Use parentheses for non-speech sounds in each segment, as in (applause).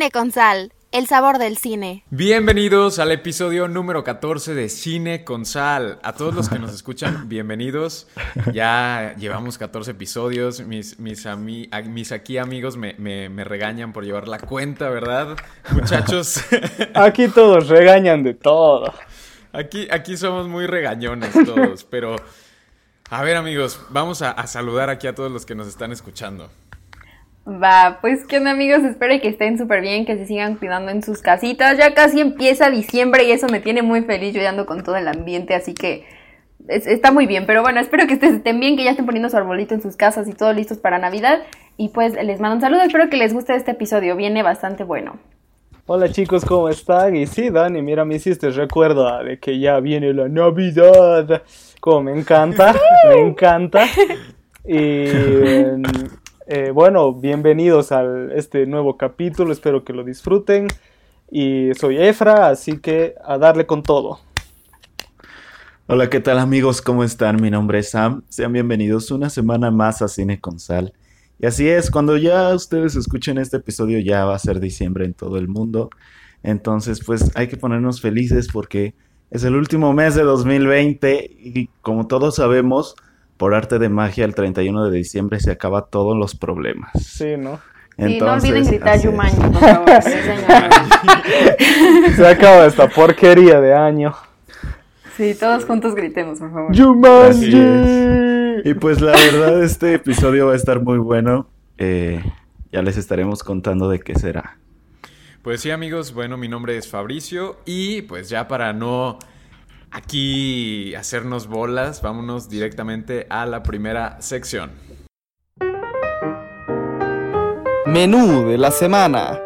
Cine con Sal, el sabor del cine. Bienvenidos al episodio número 14 de Cine con Sal. A todos los que nos (laughs) escuchan, bienvenidos. Ya llevamos 14 episodios. Mis, mis, mis aquí amigos me, me regañan por llevar la cuenta, ¿verdad? Muchachos. (laughs) Aquí todos regañan de todo. Aquí, aquí somos muy regañones todos, pero... A ver amigos, vamos a, a saludar aquí a todos los que nos están escuchando. Va, pues qué onda amigos, espero que estén súper bien, que se sigan cuidando en sus casitas. Ya casi empieza diciembre y eso me tiene muy feliz, yo ando con todo el ambiente, así que está muy bien. Pero bueno, espero que estén bien, que ya estén poniendo su arbolito en sus casas y todo listos para Navidad. Y pues les mando un saludo, espero que les guste este episodio, viene bastante bueno. Hola chicos, ¿cómo están? Y sí, Dani, mira, me hiciste recuerdo de que ya viene la Navidad. Como me encanta, me encanta. Y (laughs) eh, bueno, bienvenidos a este nuevo capítulo, espero que lo disfruten. Y soy Efra, así que a darle con todo. Hola, ¿qué tal amigos? ¿Cómo están? Mi nombre es Sam. Sean bienvenidos una semana más a Cine con Sal. Y así es, cuando ya ustedes escuchen este episodio ya va a ser diciembre en todo el mundo. Entonces, pues hay que ponernos felices porque es el último mes de 2020 y como todos sabemos, por arte de magia, el 31 de diciembre se acaba todos los problemas. Sí, ¿no? y no olviden gritar Yumanji, por favor. (laughs) se acaba esta porquería de año. Sí, todos juntos gritemos, por favor. ¡Yumanji! Y pues la verdad, este episodio va a estar muy bueno. Eh, ya les estaremos contando de qué será. Pues sí, amigos, bueno, mi nombre es Fabricio y pues ya para no aquí hacernos bolas, vámonos directamente a la primera sección. Menú de la semana.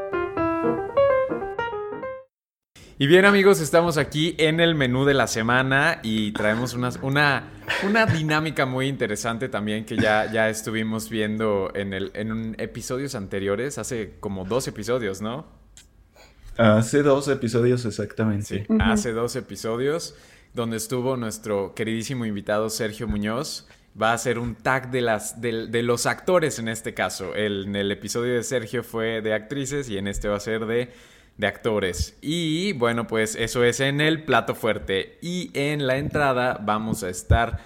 Y bien amigos, estamos aquí en el menú de la semana y traemos una, una, dinámica muy interesante también que ya, ya estuvimos viendo en, el, en episodios anteriores, hace como dos episodios, ¿no? Hace dos episodios exactamente. Sí, hace dos episodios donde estuvo nuestro queridísimo invitado Sergio Muñoz. Va a ser un tag de, las, de, los actores en este caso. en el episodio de Sergio fue de actrices y en este va a ser de de actores. Y bueno, pues eso es en el plato fuerte. Y en la entrada vamos a estar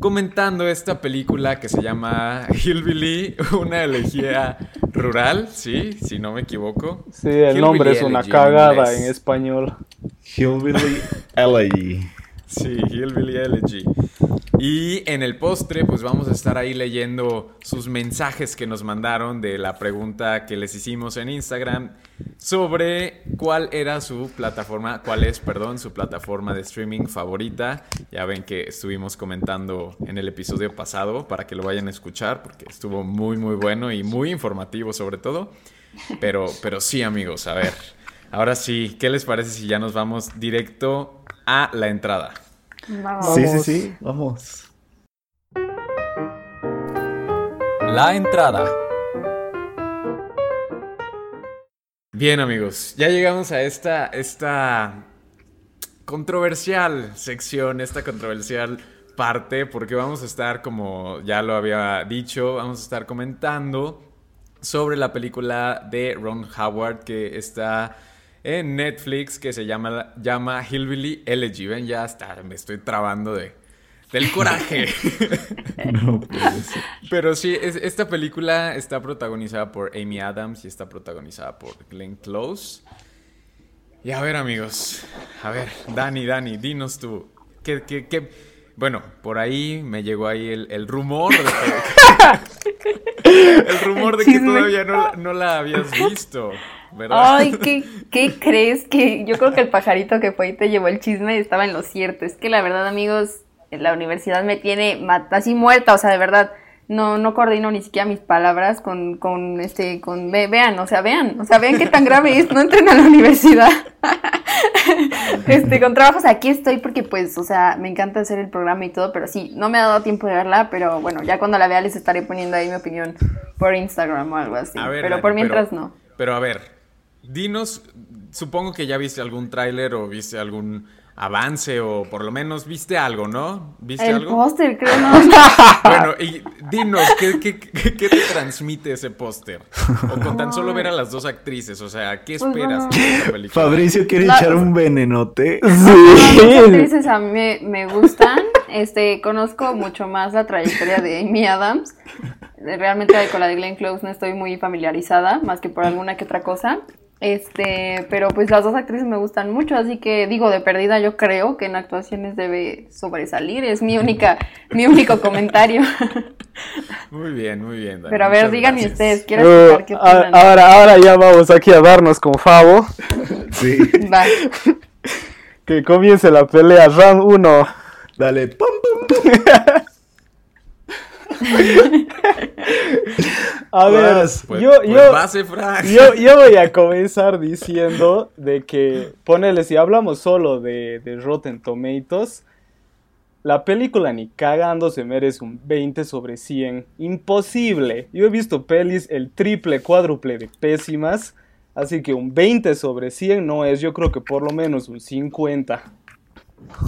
comentando esta película que se llama Hillbilly, (laughs) una elegía rural, sí, si no me equivoco. Sí, el nombre es una cagada en, español. Hillbilly Elegy. Sí, Hillbilly Elegy. Y en el postre, pues vamos a estar ahí leyendo sus mensajes que nos mandaron de la pregunta que les hicimos en Instagram sobre cuál era su plataforma, cuál es, perdón, su plataforma de streaming favorita. Ya ven que estuvimos comentando en el episodio pasado para que lo vayan a escuchar porque estuvo muy, muy bueno y muy informativo sobre todo. Pero, pero sí, amigos, a ver. Ahora sí, ¿qué les parece si ya nos vamos directo a la entrada? Sí, sí, sí, vamos. La entrada. Bien amigos, ya llegamos a esta, esta controversial sección, esta controversial parte, porque vamos a estar, como ya lo había dicho, vamos a estar comentando sobre la película de Ron Howard que está en Netflix que se llama, llama Hillbilly Elegy. Ven, ya está, me estoy trabando de, del coraje. (laughs) Pero sí, esta película está protagonizada por Amy Adams y está protagonizada por Glenn Close. Y a ver, amigos, a ver, Dani, Dani, dinos tú, ¿qué, qué, qué? Bueno, por ahí me llegó ahí el, rumor de que... (laughs) el rumor de que todavía no, no la habías visto. Ay, ¿qué, ¿qué crees? Que yo creo que el pajarito que fue y te llevó el chisme estaba en lo cierto. Es que la verdad, amigos, la universidad me tiene así muerta, o sea, de verdad, no, no coordino ni siquiera mis palabras con, con este, con, vean, o sea, vean, o sea, vean qué tan grave es, no entren a la universidad. (laughs) este, con trabajos aquí estoy porque pues, o sea, me encanta hacer el programa y todo, pero sí, no me ha dado tiempo de verla, pero bueno, ya cuando la vea les estaré poniendo ahí mi opinión por Instagram o algo así. pero por mientras no. Pero a ver, Dinos, supongo que ya viste algún tráiler o viste algún avance o por lo menos viste algo, ¿no? ¿Viste El algo? póster, creo, no. (laughs) Bueno, y dinos, ¿qué, qué, qué- qué te transmite ese póster? O con tan solo ver a las dos actrices, o sea, ¿qué Pues esperas bueno. de esta película? Fabricio quiere La- echar un venenote. (laughs) Las Sí. actrices a mí me, me gustan. Este, conozco mucho más la trayectoria de Amy Adams. Realmente con la de Glenn Close no estoy muy familiarizada, más que por alguna que otra cosa. Este, pero pues las dos actrices me gustan mucho, así que digo de perdida yo creo que en actuaciones debe sobresalir, es mi única, mi único comentario. (laughs) Muy bien, muy bien. Dani, Pero a ver, díganme gracias. ustedes, quiero Uh, escuchar qué opinan. ahora, ahora ya vamos aquí a darnos con Favo. (laughs) Sí. Va. (laughs) Que comience la pelea. Round 1. Dale. pum, pum, pum. (laughs) A ver, Vas, Pues, yo, pues yo, base, yo, (laughs) yo voy a comenzar diciendo de que, ponele, si hablamos solo de, de Rotten Tomatoes, la película ni cagando se merece un 20 sobre 100. Imposible. Yo he visto pelis el triple, cuádruple de pésimas, así que un 20 sobre 100 no es, yo creo que por lo menos un 50.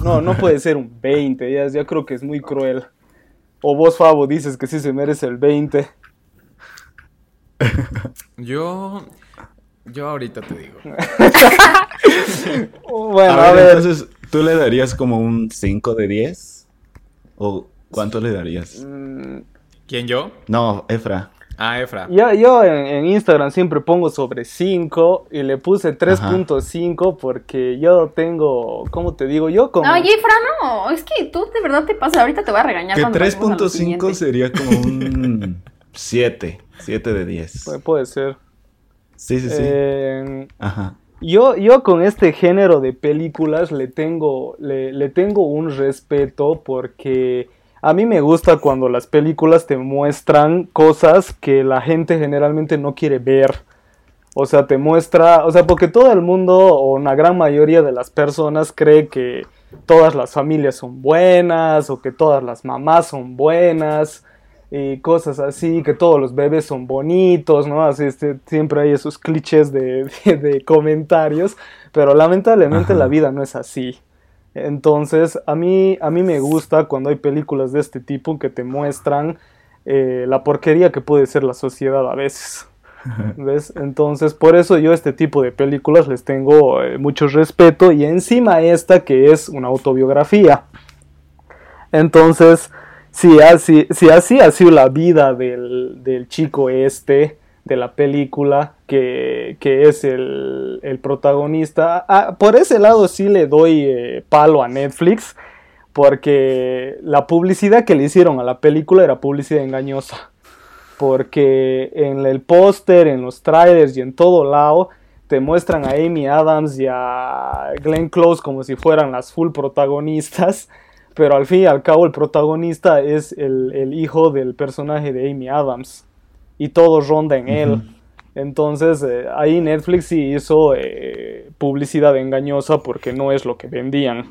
No, no puede ser un 20, ya, ya creo que es muy cruel. O vos, Fabo, dices que sí se merece el 20. Yo. Yo ahorita te digo. (laughs) Bueno, a, ver, entonces, ¿tú le darías como un 5 de 10? ¿O cuánto le darías? Mm, ¿Quién yo? No, Efra. Ah, Efra. Yo, yo en, en Instagram siempre pongo sobre 5 y le puse 3.5 porque yo tengo, ¿cómo te digo? Yo como... No, oye, Fran, no, es que tú de verdad te pasas, ahorita te voy a regañar Que cuando pasemos a lo 3.5 siguiente. sería como un (laughs) 7. 7 de 10. Pu- puede ser. Sí, sí, sí. Eh, Ajá. yo, yo con este género de películas le tengo, le, le tengo un respeto porque a mí me gusta cuando las películas te muestran cosas que la gente generalmente no quiere ver. O sea, te muestra, o sea, porque todo el mundo o una gran mayoría de las personas cree que todas las familias son buenas o que todas las mamás son buenas y cosas así, que todos los bebés son bonitos, ¿no? Así este, siempre hay esos clichés de, de- (laughs) de comentarios, pero lamentablemente Ajá. la vida no es así. Entonces, a mí, a mí me gusta cuando hay películas de este tipo que te muestran eh, la porquería que puede ser la sociedad a veces. (laughs) ¿Ves? Entonces, por eso yo a este tipo de películas les tengo eh, mucho respeto y encima esta que es una autobiografía. Entonces, si así, si así ha sido la vida del, del chico este de la película, que, que es el, el protagonista, ah, por ese lado sí le doy eh, palo a Netflix, porque la publicidad que le hicieron a la película era publicidad engañosa. Porque en el póster, en los trailers y en todo lado te muestran a Amy Adams y a Glenn Close como si fueran las full protagonistas. Pero al fin y al cabo el protagonista es el, el hijo del personaje de Amy Adams. Y todo ronda en él. Entonces eh, ahí Netflix sí hizo eh, publicidad engañosa porque no es lo que vendían.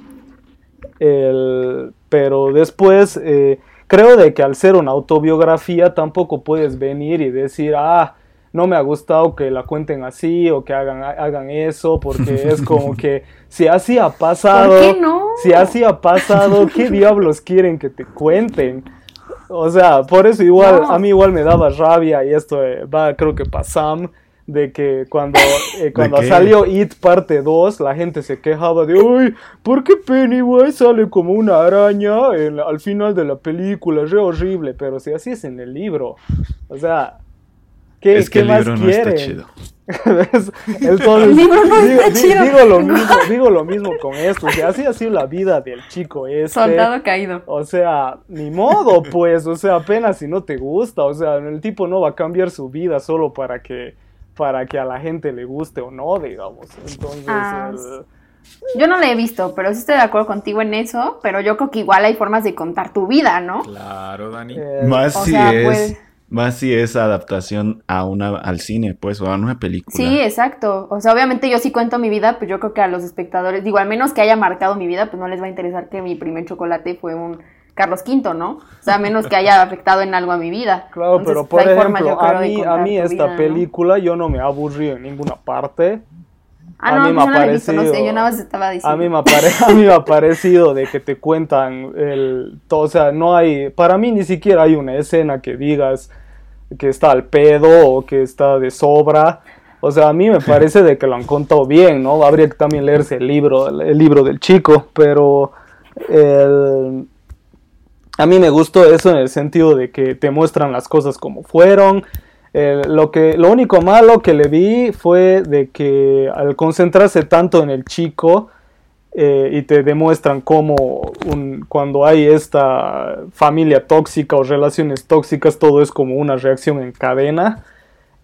El- pero después eh, creo de que al ser una autobiografía tampoco puedes venir y decir, ah, no me ha gustado que la cuenten así o que hagan, hagan eso, porque es como que si así ha pasado, ¿Por qué no? si así ha pasado, ¿qué diablos quieren que te cuenten? O sea, por eso igual, No. a mí igual me daba rabia y esto eh, va creo que para Sam, de que cuando, eh, cuando salió It parte 2, la gente se quejaba de, uy, ¿por qué Pennywise sale como una araña en la- al final de la película? Es re horrible, pero si así es en el libro. O sea, ¿qué, es que qué el más libro no quieren? está chido. (laughs) El libro no digo, está chido. digo lo mismo, (laughs) digo lo mismo con esto. Si así ha sido la vida del chico este. Soldado caído. O sea, ni modo, pues, o sea, apenas si no te gusta, o sea, el tipo no va a cambiar su vida solo para que, para que a la gente le guste o no, digamos. Entonces, Ah, el- Yo no la he visto, pero sí estoy de acuerdo contigo en eso, pero yo creo que igual hay formas de contar tu vida, ¿no? Claro, Dani. eh, Más o si sea, es... pues- Más si es adaptación a una, al cine, pues, o a una película. Sí, exacto. O sea, obviamente yo sí cuento mi vida, pues yo creo que a los espectadores, digo, al menos que haya marcado mi vida, pues no les va a interesar que mi primer chocolate fue un Carlos V, ¿no? O sea, a menos que haya (laughs) afectado en algo a mi vida. Claro, Entonces, pero pues, por ejemplo, a mí, a mí esta vida, ¿no? película yo no me aburrí en ninguna parte. Ah, A mí me ha no sé, parecido- yo nada más estaba diciendo. A mí, me apare- (laughs) a mí me ha parecido de que te cuentan el todo, o sea, no hay, para mí ni siquiera hay una escena que digas que está al pedo o que está de sobra. O sea, a mí me parece de que lo han contado bien, ¿no? Habría que también leerse el libro, el libro del chico, pero el- a mí me gustó eso en el sentido de que te muestran las cosas como fueron. Eh, lo, que, lo único malo que le vi fue de que al concentrarse tanto en el chico eh, y te demuestran cómo un- cuando hay esta familia tóxica o relaciones tóxicas todo es como una reacción en cadena.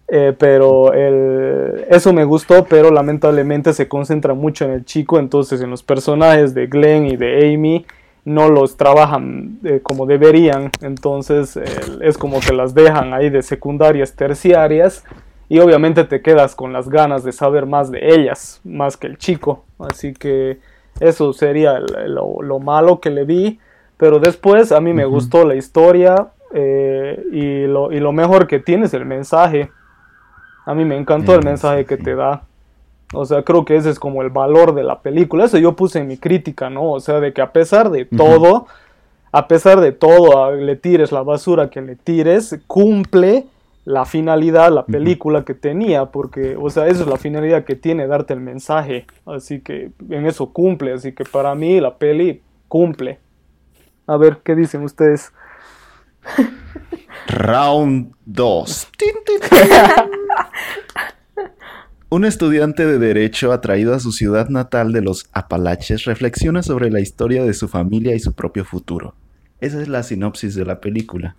Eh, pero eso me gustó, pero lamentablemente se concentra mucho en el chico, entonces en los personajes de Glenn y de Amy no los trabajan eh, como deberían, entonces el- es como que las dejan ahí de secundarias, terciarias, y obviamente te quedas con las ganas de saber más de ellas, más que el chico, así que eso sería lo, lo malo que le vi, pero después a mí me gustó la historia eh, y, lo, y lo mejor que tiene es el mensaje. A mí me encantó el mensaje que te da. O sea, creo que ese es como el valor de la película. Eso yo puse en mi crítica, ¿no? O sea, de que a pesar de todo, a pesar de todo, a- le tires la basura que le tires, cumple la finalidad, la película que tenía, porque, o sea, esa es la finalidad que tiene, darte el mensaje. Así que en eso cumple. Así que para mí la peli cumple. A ver, ¿qué dicen ustedes? Round 2. (laughs) (laughs) Un estudiante de Derecho atraído a su ciudad natal de los Apalaches reflexiona sobre la historia de su familia y su propio futuro. Esa es la sinopsis de la película.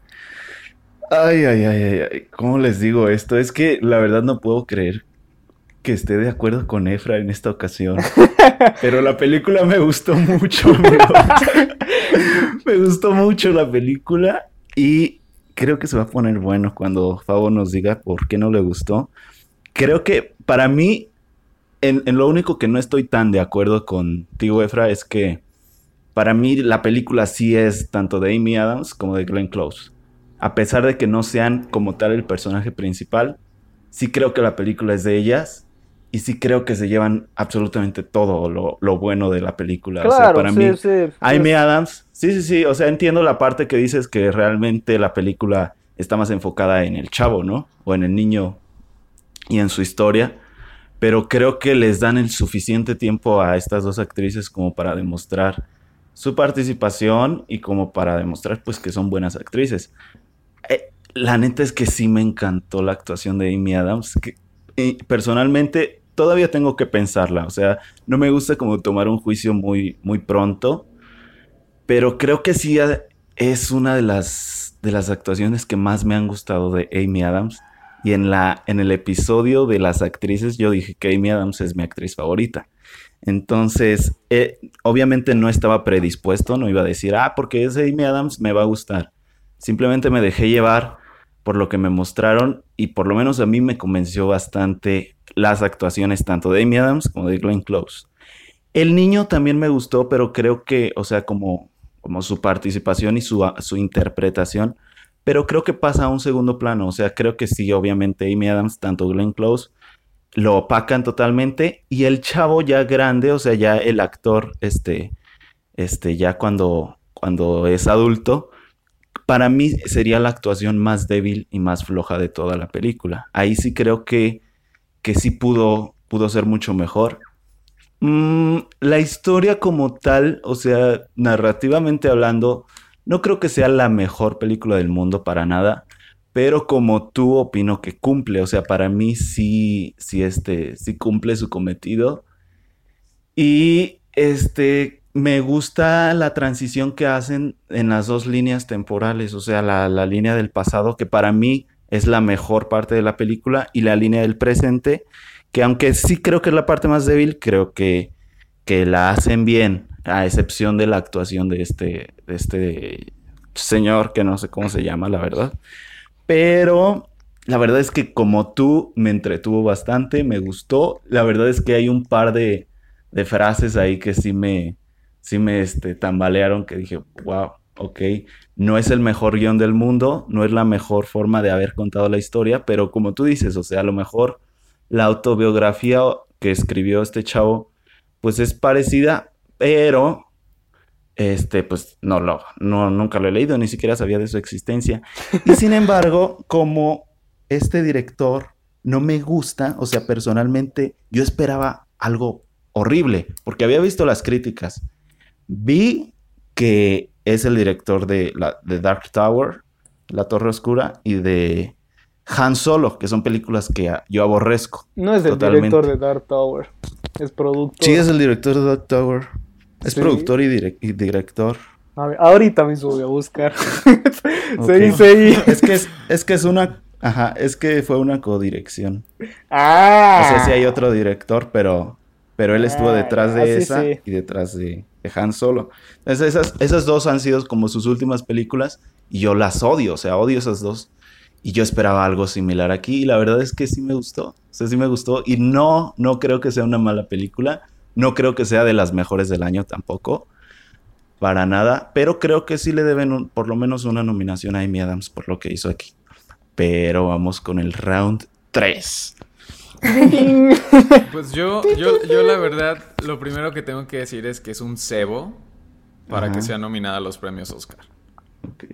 Ay, ay, ay, ay, ay, ¿cómo les digo esto? Es que la verdad no puedo creer que esté de acuerdo con Efra en esta ocasión. (laughs) Pero la película me gustó mucho, (laughs) me gustó mucho la película y creo que se va a poner bueno cuando Fabo nos diga por qué no le gustó. Creo que para mí, en, en lo único que no estoy tan de acuerdo contigo, Efra, es que para mí la película sí es tanto de Amy Adams como de Glenn Close. A pesar de que no sean como tal el personaje principal, sí creo que la película es de ellas y sí creo que se llevan absolutamente todo lo, lo bueno de la película. o sea, Claro, para sí, mí, sí. Amy Adams, sí, sí, sí, o sea, entiendo la parte que dices que realmente la película está más enfocada en el chavo, ¿no? O en el niño y en su historia, pero creo que les dan el suficiente tiempo a estas dos actrices como para demostrar su participación y como para demostrar pues que son buenas actrices. Eh, la neta es que sí me encantó la actuación de Amy Adams, que personalmente todavía tengo que pensarla, o sea, no me gusta como tomar un juicio muy, muy pronto, pero creo que sí eh, es una de las, de las actuaciones que más me han gustado de Amy Adams. Y en, la, en el episodio de las actrices yo dije que Amy Adams es mi actriz favorita. Entonces, eh, obviamente no estaba predispuesto, no iba a decir, ah, porque es Amy Adams, me va a gustar. Simplemente me dejé llevar por lo que me mostraron y por lo menos a mí me convenció bastante las actuaciones tanto de Amy Adams como de Glenn Close. El niño también me gustó, pero creo que, o sea, como, como su participación y su, su interpretación, pero creo que pasa a un segundo plano. O sea, creo que sí, obviamente Amy Adams, tanto Glenn Close, lo opacan totalmente. Y el chavo ya grande, o sea, ya el actor, este, este, ya cuando, cuando es adulto, para mí sería la actuación más débil y más floja de toda la película. Ahí sí creo que, que sí pudo, pudo ser mucho mejor. Mm, la historia como tal, o sea, narrativamente hablando, no creo que sea la mejor película del mundo para nada, pero como tú opino que cumple, o sea, para mí sí, sí, este, sí cumple su cometido. Y este, me gusta la transición que hacen en las dos líneas temporales, o sea, la, la línea del pasado, que para mí es la mejor parte de la película, y la línea del presente, que aunque sí creo que es la parte más débil, creo que, que la hacen bien, a excepción de la actuación de este, este señor, que no sé cómo se llama, la verdad. Pero la verdad es que como tú me entretuvo bastante, me gustó. La verdad es que hay un par de, de frases ahí que sí me, sí me este, tambalearon, que dije, wow, ok, no es el mejor guion del mundo, no es la mejor forma de haber contado la historia, pero como tú dices, o sea, a lo mejor la autobiografía que escribió este chavo, pues es parecida, pero este, pues no lo, no, nunca lo he leído, ni siquiera sabía de su existencia. Y sin (laughs) embargo, como este director no me gusta, o sea, personalmente, yo esperaba algo horrible, porque había visto las críticas. Vi que es el director de, la, de Dark Tower, La Torre Oscura, y de Han Solo, que son películas que yo aborrezco. No es el totalmente. director de Dark Tower, es productor. Sí, es el director de Dark Tower. Es Sí. productor y, direc- y director. A ver, ahorita mismo voy a buscar. (laughs) Es que es, es que es una. Ajá, es que fue una codirección. Ah. O sea, sí hay otro director, pero, pero él estuvo Ah, detrás de ah, esa y detrás de, de Han Solo. Entonces, esas, esas dos han sido como sus últimas películas y yo las odio, o sea, odio esas dos. Y yo esperaba algo similar aquí y la verdad es que sí me gustó. O sea, sí me gustó y no, no creo que sea una mala película. No creo que sea de las mejores del año tampoco. Para nada. Pero creo que sí le deben un- por lo menos una nominación a Amy Adams por lo que hizo aquí. Pero vamos con el round 3. (laughs) Pues yo, yo, yo la verdad, lo primero que tengo que decir es que es un cebo para Ajá. que sea nominada a los premios Oscar. Ok.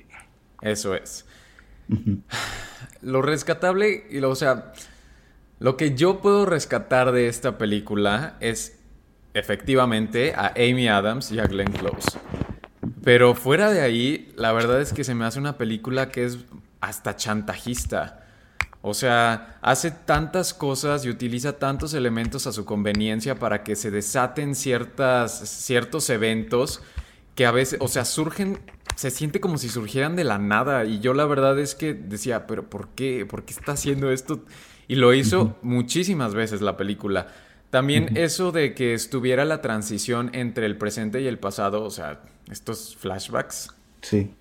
Eso es. Lo rescatable, y lo, o sea, lo que yo puedo rescatar de esta película es efectivamente a Amy Adams y a Glenn Close. Pero fuera de ahí, la verdad es que se me hace una película que es hasta chantajista. O sea, hace tantas cosas y utiliza tantos elementos a su conveniencia para que se desaten ciertas, ciertos eventos que a veces, o sea, surgen, se siente como si surgieran de la nada. Y yo la verdad es que decía, pero ¿por qué? ¿Por qué está haciendo esto? Y lo hizo muchísimas veces la película. También eso de que estuviera la transición entre el presente y el pasado, o sea, estos flashbacks. Sí.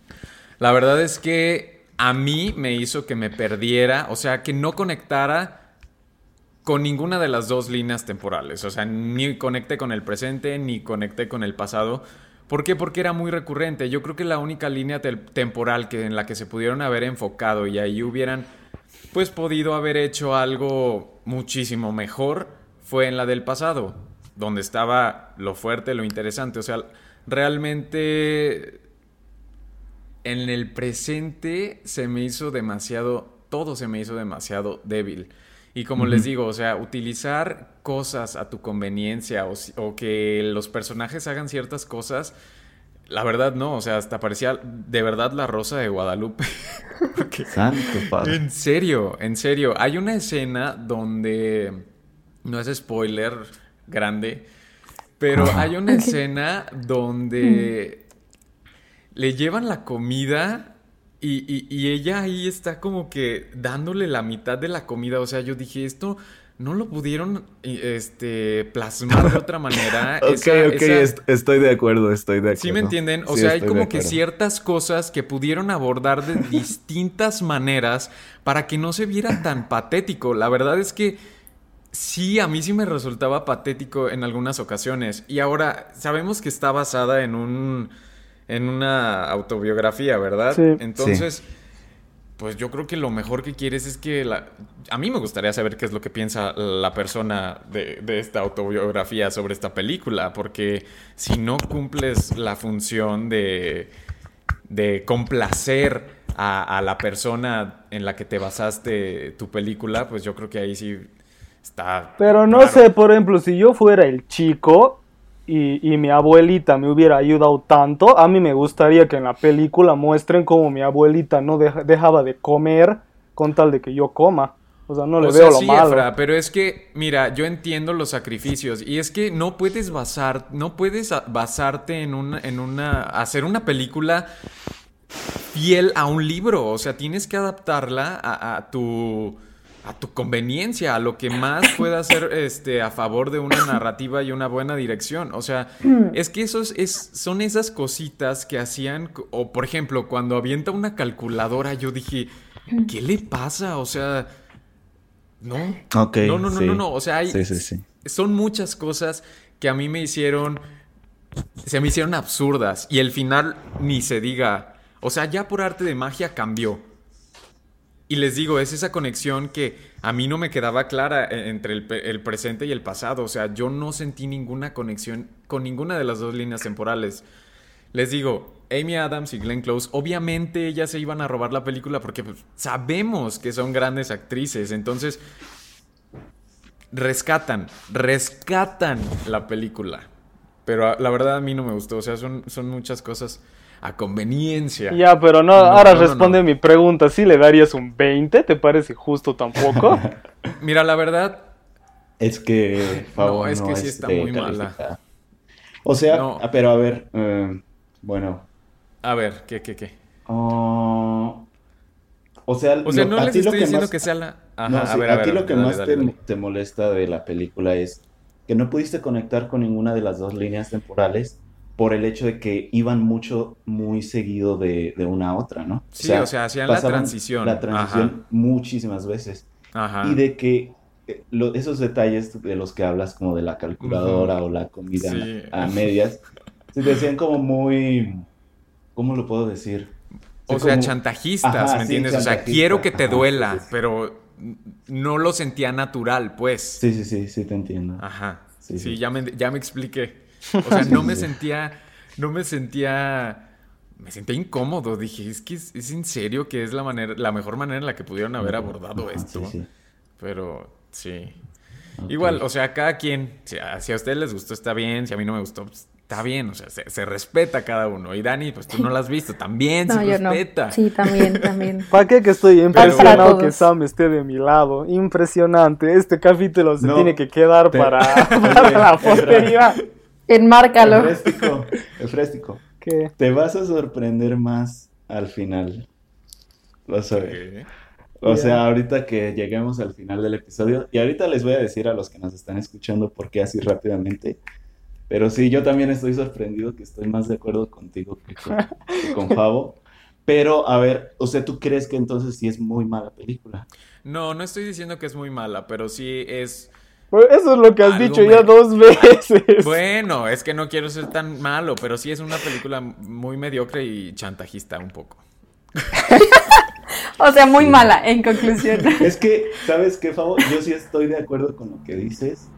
La verdad es que a mí me hizo que me perdiera, o sea, que no conectara con ninguna de las dos líneas temporales. O sea, ni conecté con el presente, ni conecté con el pasado. ¿Por qué? Porque era muy recurrente. Yo creo que la única línea temporal que, en la que se pudieron haber enfocado y ahí hubieran, pues, podido haber hecho algo muchísimo mejor fue en la del pasado, donde estaba lo fuerte, lo interesante. O sea, realmente en el presente se me hizo demasiado, todo se me hizo demasiado débil. Y como les digo, o sea, utilizar cosas a tu conveniencia o, o que los personajes hagan ciertas cosas, la verdad no, o sea, hasta parecía de verdad la Rosa de Guadalupe. (laughs) Porque- Santo padre. en serio, en serio. Hay una escena donde. No es spoiler grande. Pero hay una escena donde le llevan la comida y, y- y ella ahí está como que dándole la mitad de la comida. O sea, yo dije, esto no lo pudieron este, plasmar de otra manera. (laughs) Ok, Esa- ok, esa- est- estoy de acuerdo, estoy de acuerdo. ¿Sí me entienden? O Sí, sea, hay como que ciertas cosas que pudieron abordar de (laughs) distintas maneras para que no se viera tan patético. La verdad es que sí, a mí sí me resultaba patético en algunas ocasiones. Y ahora, sabemos que está basada en un en una autobiografía, ¿verdad? Sí. Entonces, pues yo creo que lo mejor que quieres es que la... A mí me gustaría saber qué es lo que piensa la persona de, de esta autobiografía sobre esta película, porque si no cumples la función de, de complacer a, a la persona en la que te basaste tu película, pues yo creo que ahí sí está... Pero no raro. sé, por ejemplo, si yo fuera el chico y, y mi abuelita me hubiera ayudado tanto, a mí me gustaría que en la película muestren cómo mi abuelita no deja- dejaba de comer con tal de que yo coma. O sea, no le O veo sea, lo sí, malo. Efra, pero es que, mira, yo entiendo los sacrificios y es que no puedes basar, no puedes basarte en una, en una, hacer una película fiel a un libro, o sea, tienes que adaptarla a, a tu, a tu conveniencia, a lo que más pueda ser, (laughs) este, a favor de una narrativa y una buena dirección, o sea, es que esos es, son esas cositas que hacían, o por ejemplo, cuando avienta una calculadora, yo dije, ¿qué le pasa? O sea, no. Ok, No, no, no, sí. no, no. O sea, hay, Sí, sí, sí. son muchas cosas que a mí me hicieron. Se me hicieron absurdas. Y el final ni se diga. O sea, ya por arte de magia cambió. Y les digo, es esa conexión que a mí no me quedaba clara eh, entre el, el presente y el pasado. O sea, yo no sentí ninguna conexión con ninguna de las dos líneas temporales. Les digo, Amy Adams y Glenn Close, obviamente ellas se iban a robar la película porque pues, sabemos que son grandes actrices. Entonces, rescatan, rescatan la película. Pero a- la verdad a mí no me gustó. O sea, son, son muchas cosas a conveniencia. Ya, pero no, No, ahora no, responde no. mi pregunta. ¿Sí le darías un 20? ¿Te parece justo tampoco? (laughs) Mira, la verdad, Es que Fabo No, es que sí es está muy mala. O sea, No. ah, pero a ver, eh, bueno. a ver, ¿qué, qué, qué? oh, o sea, O sea, lo- no a les ti lo estoy diciendo más- que sea la... Ajá, No, a ver, a, a ver. ti lo que dale, más dale, te, dale. te molesta de la película es que no pudiste conectar con ninguna de las dos líneas temporales por el hecho de que iban mucho, muy seguido de, de una a otra, ¿no? Sí, o sea, hacían la transición. La transición Ajá. muchísimas veces. Ajá. Y de que eh, lo- esos detalles de los que hablas, como de la calculadora o la comida Sí. a medias, se te decían como muy, ¿cómo lo puedo decir? O sea, como- chantajistas, Ajá, ¿me sí, entiendes? O sea, quiero que te ajá, duela, sí, pero no lo sentía natural, pues. Sí, sí, sí, sí, te entiendo. Ajá. Sí. Ya, me, ya me expliqué. O sea, no me sentía, no me sentía, me sentía incómodo. Dije, es que es, es en serio que es la manera, la mejor manera en la que pudieron haber abordado Ajá, esto. sí, sí. Pero sí. Igual, o sea, cada quien, si a, si a ustedes les gustó, está bien. Si a mí no me gustó, pues, está bien. O sea, se, se respeta cada uno. Y Dani, pues tú no la has visto, también No, se yo no. respeta. Sí, también, también. (laughs) ¿Para qué que estoy impresionado que Sam esté de mi lado? Impresionante. Este capítulo se No, tiene que quedar te- para, (laughs) para la posteridad. Enmárcalo. Efréstico, Efréstico, (laughs) ¿Qué? te vas a sorprender más al final. Ver. Ok. O sea, ahorita que lleguemos al final del episodio, y ahorita les voy a decir a los que nos están escuchando por qué así rápidamente. Pero sí, yo también estoy sorprendido que estoy más de acuerdo contigo que con, que con (laughs) Fabo. Pero, a ver, o sea, ¿tú crees que entonces sí es muy mala película? No, no estoy diciendo que es muy mala, pero sí es... Eso es lo que has Algo dicho me- ya dos veces. Bueno, es que no quiero ser tan malo, pero sí es una película muy mediocre y chantajista un poco. (laughs) O sea, muy mala, en conclusión. (laughs) Es que, ¿sabes qué, Fabo? Yo sí estoy de acuerdo con lo que dices,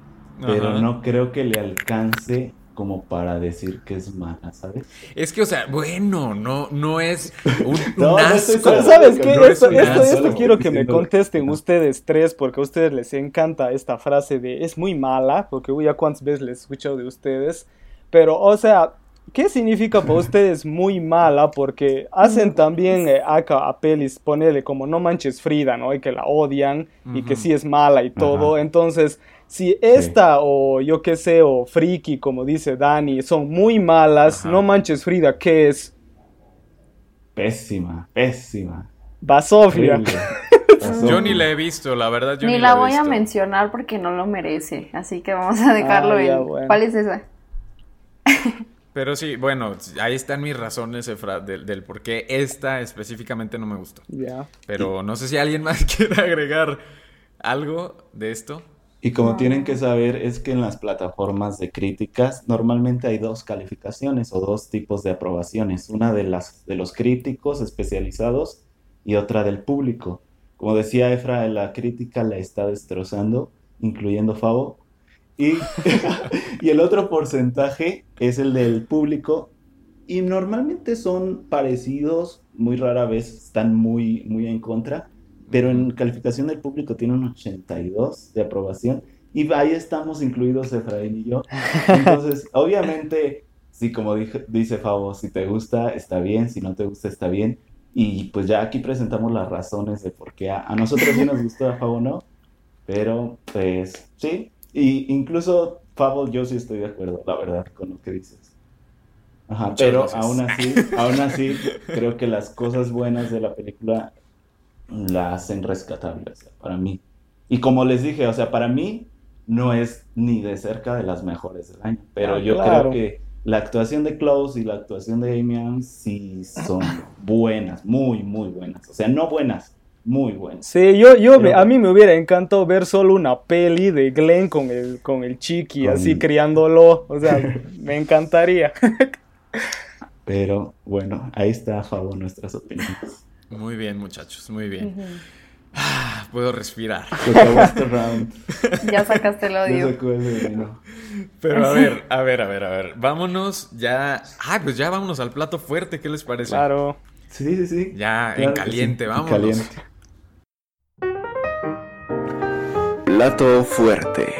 pero Ajá. no creo que le alcance como para decir que es mala, ¿sabes? Es que, o sea, bueno, no, no es un, No, (laughs) un no asco. Seguro. ¿sabes que qué? no es Esto, un esto, esto quiero que me contesten ustedes tres porque a ustedes les encanta esta frase de es muy mala, porque uy, ya cuántas veces les he escuchado de ustedes. Pero, o sea, ¿qué significa para (laughs) ustedes muy mala? Porque hacen también eh, acá a pelis, ponele como No Manches Frida, ¿no? Y que la odian y que Ujú. sí es mala y todo. Ajá. Entonces, si esta o yo qué sé, o Friki, como dice Dani, son muy malas, Ajá. No Manches Frida, ¿qué es? Pésima, pésima. Basofia. (laughs) Yo ni la he visto, la verdad, yo Ni ni la voy a mencionar porque no lo merece. Así que vamos a dejarlo Ah, ya, en. bueno. ¿Cuál es esa? Pero sí, bueno, ahí están mis razones Efra, del, del por qué esta específicamente no me gustó. Ya. Pero no sé si alguien más (laughs) quiere agregar algo de esto. Y como tienen que saber, es que en las plataformas de críticas normalmente hay dos calificaciones o dos tipos de aprobaciones, una de las de los críticos especializados y otra del público. Como decía Efra, la crítica la está destrozando, incluyendo Favo. Y, (laughs) y el otro porcentaje es el del público y normalmente son parecidos, muy rara vez están muy, muy en contra, pero en calificación del público tiene un 82 de aprobación y ahí estamos incluidos Efraín y yo. Entonces, (laughs) obviamente, sí, como dije- dice Fabo, si te gusta, está bien, si no te gusta, está bien. Y pues ya aquí presentamos las razones de por qué a, a nosotros sí nos (laughs) gustó, a Fabo no, pero pues sí, y incluso Fabo yo sí estoy de acuerdo, la verdad, con lo que dices. Ajá, Muchas pero gracias. aún así, aún así, (laughs) creo que las cosas buenas de la película la hacen rescatable, o sea, para mí. Y como les dije, o sea, para mí no es ni de cerca de las mejores del año, pero Ah, yo claro. creo que la actuación de Close y la actuación de Adams sí son buenas, muy, muy buenas. O sea, no buenas, muy buenas. Sí, yo, yo Pero- a mí me hubiera encantado ver solo una peli de Glenn con el, con el chiqui, Con- así criándolo. O sea, me encantaría. (laughs) Pero bueno, ahí está a favor nuestras opiniones. Muy bien, muchachos, muy bien. Ah, puedo respirar. Este round. (laughs) Ya sacaste el odio. el. Pero a ver, a ver, a ver, a ver. Vámonos ya. Ah, pues ya vámonos al plato fuerte, ¿qué les parece? Claro. Sí, sí, sí. Ya, Claro en caliente, sí, en vámonos. caliente. Plato fuerte.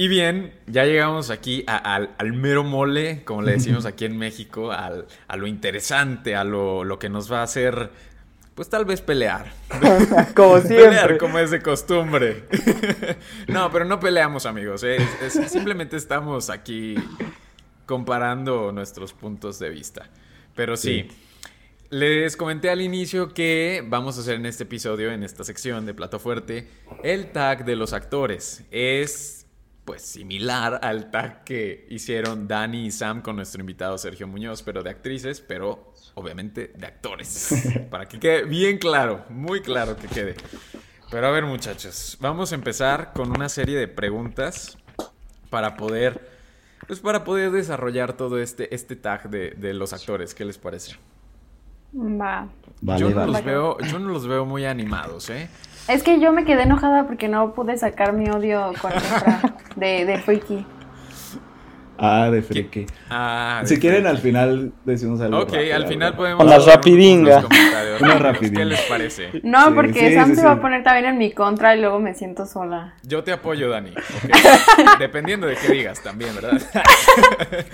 Y bien, ya llegamos aquí a- al, al mero mole, como le decimos aquí en México, al- a lo interesante, a lo, lo que nos va a hacer, pues tal vez pelear. (laughs) Como Pelear siempre. como es de costumbre. (laughs) no, pero no peleamos, amigos. ¿eh? Es- es- simplemente estamos aquí comparando nuestros puntos de vista. Pero sí. Les comenté al inicio que vamos a hacer en este episodio, en esta sección de Plato Fuerte, el tag de los actores. Es pues similar al tag que hicieron Dani y Sam con nuestro invitado Sergio Muñoz, pero de actrices, pero obviamente de actores. (laughs) Para que quede bien claro, muy claro que quede. Pero a ver muchachos, vamos a empezar con una serie de preguntas para poder, pues para poder desarrollar todo este, este tag de, de los actores. ¿Qué les parece? Va. Vale, yo, no vale. los veo, yo no los veo muy animados, ¿eh? Es que yo me quedé enojada porque no pude sacar mi odio con Efra de, de Freaky. Ah, de friki. Ah, Si quieren, al final decimos algo. Ok, rápido, al final ¿verdad? podemos... Una hacer un- rapidinga. unos comentarios Una rapidinga. ¿Qué les parece? No, Sí, porque sí, Sam sí, se va a poner también en mi contra y luego me siento sola. Yo te apoyo, Dani. (laughs) Dependiendo de qué digas también, ¿verdad? (laughs)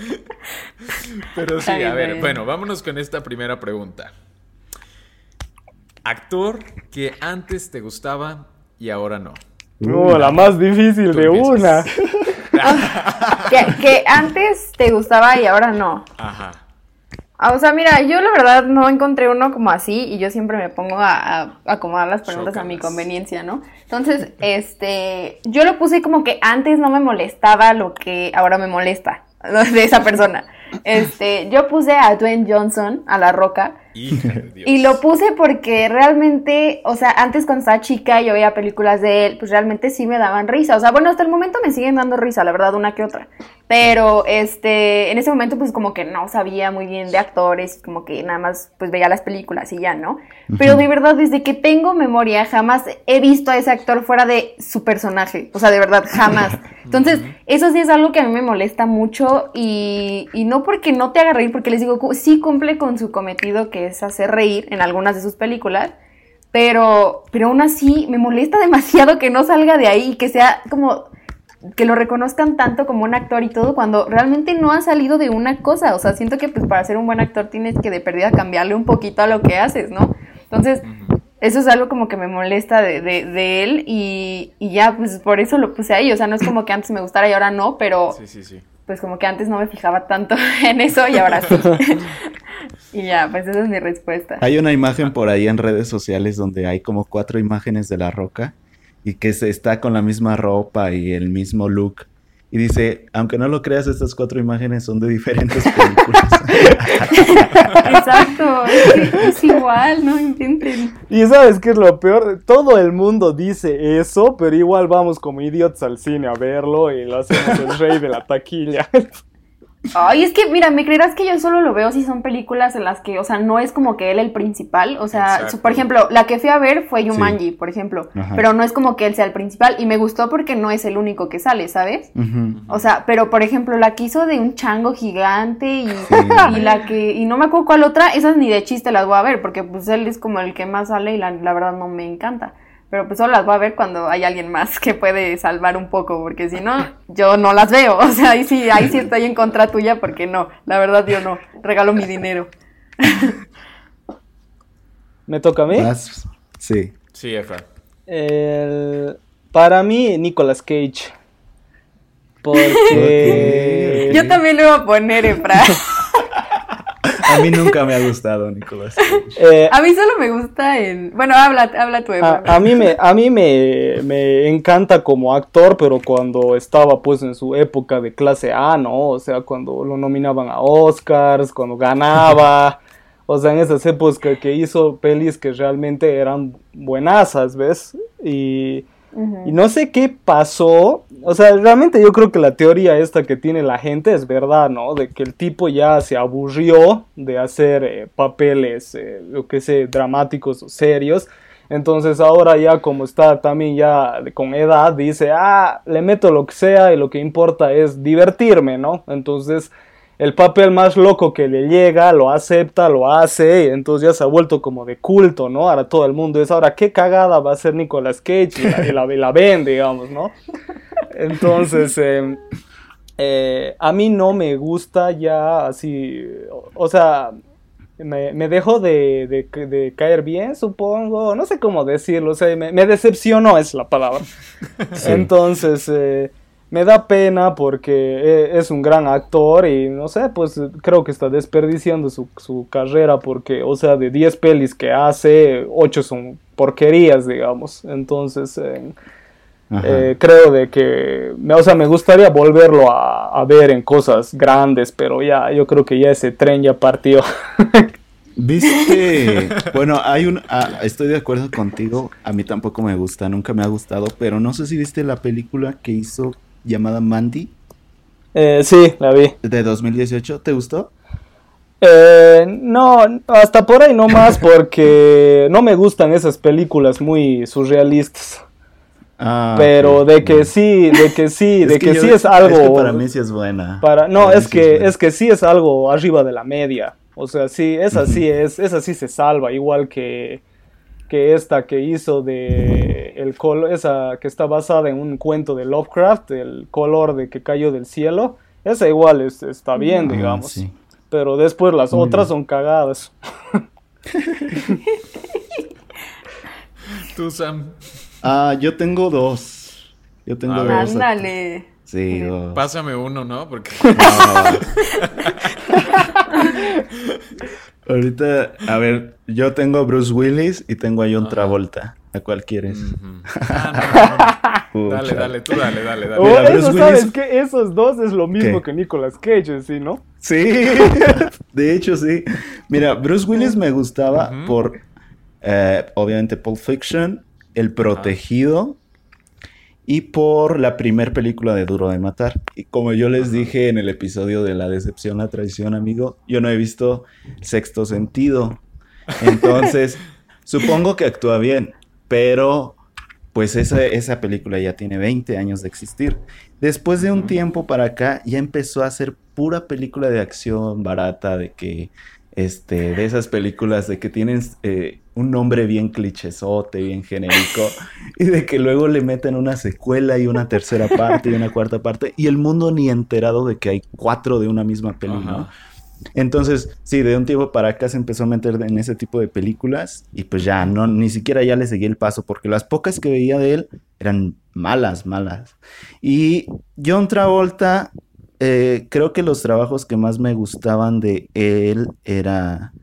Pero sí, a ver, bueno, vámonos con esta primera pregunta. Actor que antes te gustaba y ahora no. Uh, la más difícil de una. (laughs) Que, que antes te gustaba y ahora no. Ajá. Ah, O sea, mira, yo la verdad no encontré uno como así y yo siempre me pongo a, a acomodar las preguntas a mi conveniencia, ¿no? Entonces, este, yo lo puse como que antes no me molestaba lo que ahora me molesta (laughs) de esa persona. Este, yo puse a Dwayne Johnson, a La Roca, Hija de (laughs) Dios. y lo puse porque realmente, o sea, antes cuando estaba chica yo veía películas de él, pues realmente sí me daban risa. O sea, bueno, hasta el momento me siguen dando risa, la verdad, una que otra. Pero, este, en ese momento pues como que no sabía muy bien de actores, como que nada más pues veía las películas y ya, ¿no? Pero de verdad, desde que tengo memoria, jamás he visto a ese actor fuera de su personaje. O sea, de verdad, jamás. (laughs) Entonces, eso sí es algo que a mí me molesta mucho y, y no porque no te haga reír, porque les digo, sí cumple con su cometido que es hacer reír en algunas de sus películas, pero, pero aún así me molesta (laughs) demasiado que no salga de ahí que sea como que lo reconozcan tanto como un actor y todo cuando realmente no ha salido de una cosa. O sea, siento que pues para ser un buen actor tienes que de perdida cambiarle un poquito a lo que haces, ¿no? Entonces, eso es algo como que me molesta de, de- de él y, y ya, pues por eso lo puse ahí. O sea, no es como que antes me gustara y ahora no, pero Sí, sí, sí. pues como que antes no me fijaba tanto (laughs) en eso y ahora sí. (laughs) y ya, pues esa es mi respuesta. Hay una imagen por ahí en redes sociales donde hay como cuatro imágenes de la roca y que se está con la misma ropa y el mismo look. Y dice, aunque no lo creas, estas cuatro imágenes son de diferentes (laughs) películas. Exacto, es, igual, no inventen. Y sabes qué es lo peor, todo el mundo dice eso, pero igual vamos como idiotas al cine a verlo y lo hacemos el rey de la taquilla. (laughs) Ay, es que, mira, me creerás que yo solo lo veo si son películas en las que, o sea, no es como que él el principal. O sea, su- por ejemplo, la que fui a ver fue Yumanji, por ejemplo. Ajá. Pero no es como que él sea el principal. Y me gustó porque no es el único que sale, ¿sabes? O sea, pero por ejemplo, la que hizo de un chango gigante y, (laughs) y la que, y no me acuerdo cuál otra, esas ni de chiste las voy a ver, porque pues él es como el que más sale y la, la verdad no me encanta. Pero pues solo las voy a ver cuando hay alguien más que puede salvar un poco, porque si no, yo no las veo. (laughs) O sea, ahí sí, ahí sí estoy en contra tuya, porque no, la verdad yo no, regalo mi dinero. (laughs) ¿Me toca a mí? Sí. Sí, Efra. El- para mí, Nicolas Cage. Porque... Yo también le voy a poner, Efra. (laughs) A mí nunca me ha gustado Nicolás. Cage. Eh, A mí solo me gusta en... Bueno, habla, habla tu a, a mí, me, a mí me, me encanta como actor, pero cuando estaba pues en su época de clase A, ¿no? O sea, cuando lo nominaban a Oscars, cuando ganaba. O sea, en esas épocas que, que hizo pelis que realmente eran buenazas, ¿ves? Y, Y no sé qué pasó, o sea, realmente yo creo que la teoría esta que tiene la gente es verdad, ¿no? De que el tipo ya se aburrió de hacer eh, papeles, eh, lo que sé, dramáticos o serios. Entonces ahora ya como está también ya con edad, dice, ah, le meto lo que sea y lo que importa es divertirme, ¿no? Entonces el papel más loco que le llega, lo acepta, lo hace, y entonces ya se ha vuelto como de culto, ¿no? Ahora todo el mundo es, ahora qué cagada va a ser Nicolas Cage y la, y la, ven, digamos, ¿no? Entonces, (laughs) em, eh, a mí no me gusta ya así, o, sea, me, me dejó de, de, caer bien, supongo, no sé cómo decirlo, o sea, me, me decepcionó es la palabra. Entonces, eh, me da pena porque e, es un gran actor y no sé, pues creo que está desperdiciando su, su carrera porque, o sea, de 10 pelis que hace, 8 son porquerías, digamos. Entonces, eh, eh, creo de que, o sea, me gustaría volverlo a, a, ver en cosas grandes, pero ya, yo creo que ya ese tren ya partió. (laughs) Viste, bueno, hay un, ah, estoy de acuerdo contigo, a mí tampoco me gusta, nunca me ha gustado, pero no sé si viste la película que hizo llamada Mandy. Eh, sí, la vi. De 2018, ¿te gustó? Eh, no, hasta por ahí no más (laughs) porque no me gustan esas películas muy surrealistas. Ah, pero de que sí, de que sí, (laughs) de que, sí es algo. para mí sí es buena. Para, no, es que es, que sí es algo arriba de la media. O sea, sí, esa sí es, esa sí se salva, igual que que esta que hizo de el esa que está basada en un cuento de Lovecraft, el color de que cayó del cielo, esa igual está bien, ah, digamos. Pero después las otras son cagadas. (laughs) Tú, Sam. Ah, yo tengo dos. Yo tengo dos. Ándale. Sí, Pásame uno, ¿no? Porque. (laughs) (laughs) Ahorita, a ver, yo tengo a Bruce Willis y tengo a John Travolta. ¿A cuál quieres? (laughs) Ah, dale, dale, tú dale, dale, dale. Oh, eso, ¿sabes que Esos dos es lo mismo que Nicolas Cage, ¿sí, no? Sí, (laughs) de hecho sí. Mira, Bruce Willis me gustaba por, eh, obviamente, Pulp Fiction, El Protegido y por la primera película de Duro de Matar. Y como yo les dije en el episodio de La Decepción, la Traición, amigo, yo no he visto Sexto Sentido. Entonces, (laughs) supongo que actúa bien, pero pues esa, esa película ya tiene 20 años de existir. Después de un tiempo para acá, ya empezó a ser pura película de acción barata, de que este, de esas películas de que tienen eh, un nombre bien clichesote, bien genérico, y de que luego le meten una secuela y una tercera parte y una cuarta parte, y el mundo ni enterado de que hay cuatro de una misma película. Entonces, sí, de un tiempo para acá se empezó a meter en ese tipo de películas y pues ya, no, ni siquiera ya le seguí el paso porque las pocas que veía de él eran malas, malas. Y John Travolta, eh, creo que los trabajos que más me gustaban de él era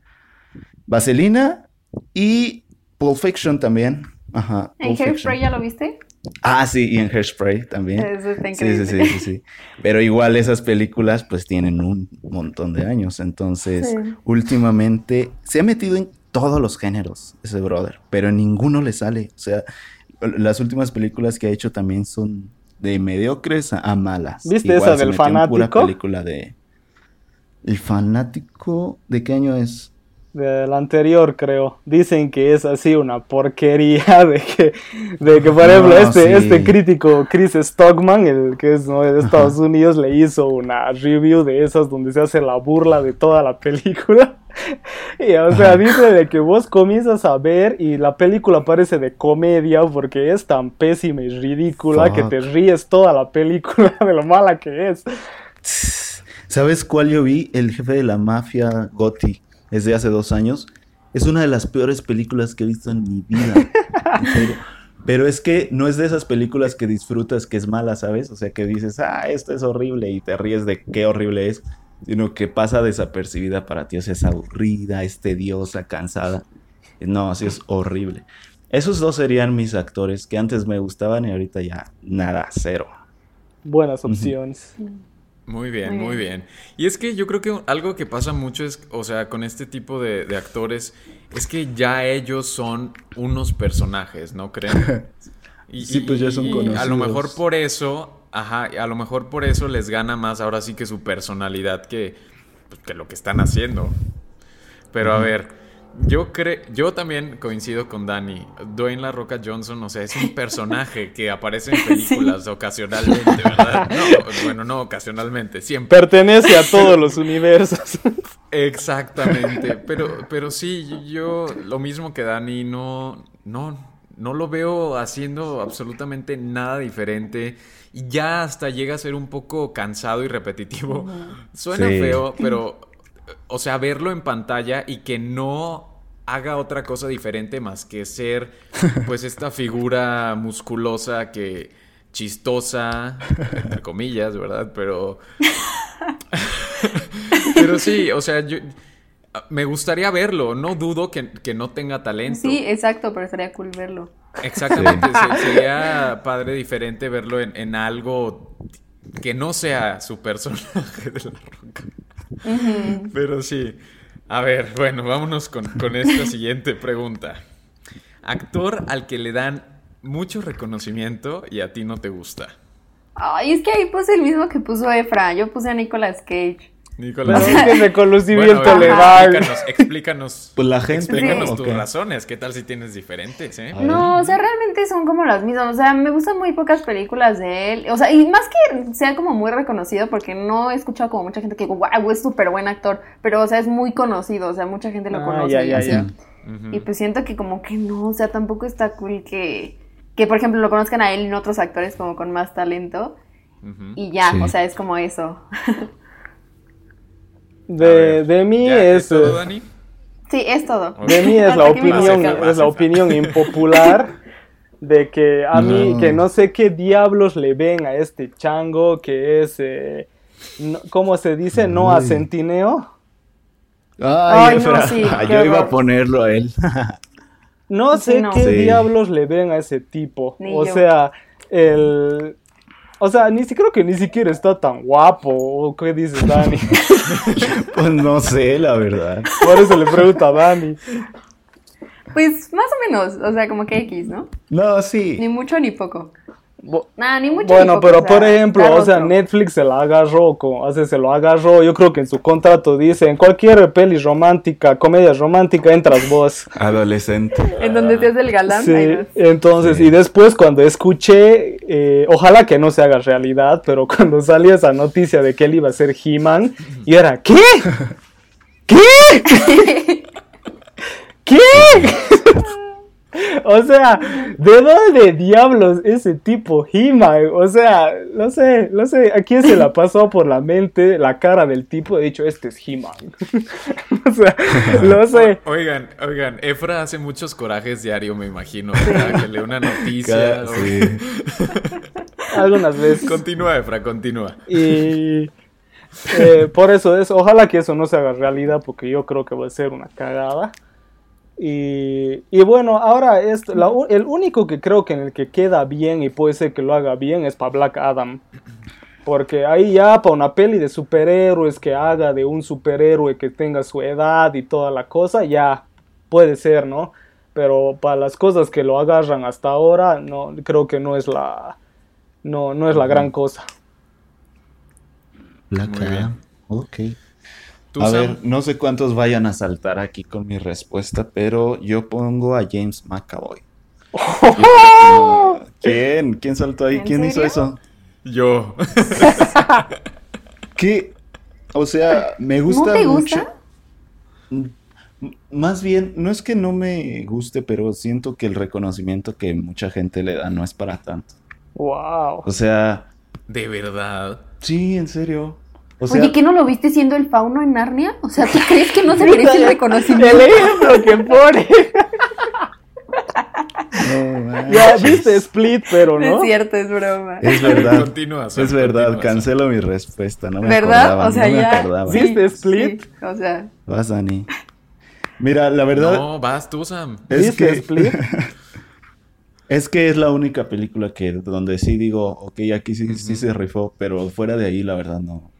Vaselina y Pulp Fiction también. Ajá. ¿En Hairspray ya lo viste? Ah, sí, y en Hairspray también. Eso está increíble. Sí, sí, sí, sí, Pero igual esas películas pues tienen un montón de años. Entonces, últimamente se ha metido en todos los géneros ese brother, pero en ninguno le sale. O sea, las últimas películas que ha hecho también son de mediocres a, malas. ¿Viste esa del fanático? película de... ¿El fanático de qué año es? Del anterior, creo. Dicen que es así una porquería (laughs) de que, de que por ejemplo, este, este crítico Chris Stockman, el que es de Estados Unidos, le hizo una review de esas donde se hace la burla de toda la película. (laughs) Y o sea, dice de que vos comienzas a ver y la película parece de comedia porque es tan pésima y ridícula que te ríes toda la película (laughs) de lo mala que es. ¿Sabes cuál yo vi? El jefe de la mafia, Gotti, es de hace dos años. Es una de las peores películas que he visto en mi vida. (laughs) Pero es que no es de esas películas que disfrutas que es mala, ¿sabes? O sea, que dices, ah, esto es horrible y te ríes de qué horrible es sino que pasa desapercibida para ti, o sea, es aburrida, es tediosa, cansada. No, así es horrible. Esos dos serían mis actores que antes me gustaban y ahorita ya nada, cero. Buenas opciones. Muy bien, muy bien, Y es que yo creo que algo que pasa mucho es, o sea, con este tipo de, actores, es que ya ellos son unos personajes, ¿no creen? (laughs) sí, pues ya son conocidos. A lo mejor por eso Ajá, a lo mejor por eso les gana más ahora sí que su personalidad que, pues, que lo que están haciendo. Pero a ver, yo creo, yo también coincido con Dani. Dwayne La Roca Johnson, o sea, es un personaje que aparece en (laughs) películas ocasionalmente, ¿verdad? (laughs) No, bueno, no ocasionalmente, siempre. Pertenece a todos los universos. (laughs) Exactamente, pero, pero sí, yo lo mismo que Dani, no, no, no lo veo haciendo absolutamente nada diferente y ya hasta llega a ser un poco cansado y repetitivo. Suena Sí. feo, pero, o sea, verlo en pantalla y que no haga otra cosa diferente más que ser, (laughs) pues, esta figura musculosa que chistosa, entre comillas, ¿verdad? Pero... (laughs) Pero sí, o sea, yo me gustaría verlo. No dudo que, que no tenga talento. Sí, exacto, pero estaría cool verlo. Exactamente. se- sería padre diferente verlo en, en algo que no sea su personaje de la roca. Pero sí. A ver, bueno, vámonos con, con esta (laughs) siguiente pregunta. Actor al que le dan mucho reconocimiento y a ti no te gusta. Ay, es que ahí puse el mismo que puso Efra. Yo puse a Nicolas Cage. Nicolás. Pero es que Bueno, le dan. explícanos, explícanos. (laughs) Pues la gente, Explícanos ¿no? tus razones. ¿Qué tal si tienes diferentes, eh? No, o sea, realmente son como las mismas. O sea, me gustan muy pocas películas de él. O sea, y más que sea como muy reconocido, porque no he escuchado como mucha gente que digo, wow, es súper buen actor. Pero, o sea, es muy conocido. O sea, mucha gente lo Ah, conoce. ya, y ya, así. ya. Y pues siento que como que no, o sea, tampoco está cool que, que por ejemplo, lo conozcan a él y no otros actores como con más talento. Y ya, Sí. o sea, es como eso. (laughs) A De, de mí ¿ya es. todo, eh, Dani? Sí, es todo. De mí es la opinión, es la opinión (laughs) impopular de que a mí, No. que no sé qué diablos le ven a este chango que es, eh, no- ¿cómo se dice? No Uy. acentineo. Ay, Ay, no, sí, (laughs) yo iba a ponerlo a él. No Sí, sé no. qué Sí. diablos le ven a ese tipo. Ni o yo. sea, el... O sea, ni si creo que ni siquiera está tan guapo. ¿O qué dices, Dani? (laughs) pues no sé, la verdad. Por eso le pregunto a Dani. Pues más o menos, o sea, como que X, ¿no? No, Ni sí. mucho ni poco. Nada, ni mucho Bueno, pero o sea, por ejemplo, o sea. Netflix se la agarró, o sea, se lo agarró, yo creo que en su contrato dice, en cualquier peli romántica, comedia romántica, entras vos. Adolescente. En donde te hace el galán. Sí, entonces, Sí. y después cuando escuché, eh, ojalá que no se haga realidad, pero (laughs) cuando salió esa noticia de que él iba a ser He-Man, y era, ¿qué? ¿Qué? (laughs) ¿Qué? (laughs) (laughs) O sea, ¿de dónde diablos ese tipo He-Man? O sea, no sé, no sé, ¿a quién se la pasó por la mente la cara del tipo? He dicho, este es He-Man. (laughs) o sea, no sé. Oigan, oigan, Efra hace muchos corajes diario, me imagino. ¿verdad? Que lee una noticia. Cada- sí. (laughs) Algunas veces. Continúa, Efra, continúa. Y eh, por eso es, ojalá que eso no se haga realidad, porque yo creo que va a ser una cagada. Y, y bueno, ahora esto, la u- el único que creo que en el que queda bien y puede ser que lo haga bien es para Black Adam. Porque ahí ya para una peli de superhéroes que haga de un superhéroe que tenga su edad y toda la cosa, ya puede ser, ¿no? Pero para las cosas que lo agarran hasta ahora, no creo que no es la no, no es la gran cosa. Black. Adam. Ok. ¿Tú, A Sam? ver, no sé cuántos vayan a saltar aquí con mi respuesta, pero yo pongo a James McAvoy. (laughs) ¿Quién? ¿Quién saltó ahí? ¿En ¿Quién hizo eso? Yo. (laughs) ¿Qué? O sea, me gusta ¿No te gusta? M- Más bien, no es que no me guste, pero siento que el reconocimiento que mucha gente le da no es para tanto. Wow. O sea, De verdad. sí, en serio. O sea, Oye, ¿qué no lo viste siendo el fauno en Narnia? O sea, ¿tú crees que no se (laughs) merece el reconocimiento? El ejemplo que pone. no. Ya viste Split, pero No es cierto, es broma. Es verdad. Continúa, Es verdad, continúa, cancelo mi respuesta, no me ¿Verdad? acordaba, O sea, no me ya. acordaba. Sí. ¿Viste Split? sí, o sea, Vas, Dani. Mira, la verdad No, vas tú, Sam. es ¿Viste que Split? (laughs) es que es la única película que donde sí digo, ok, aquí sí, sí se rifó, pero fuera de ahí la verdad no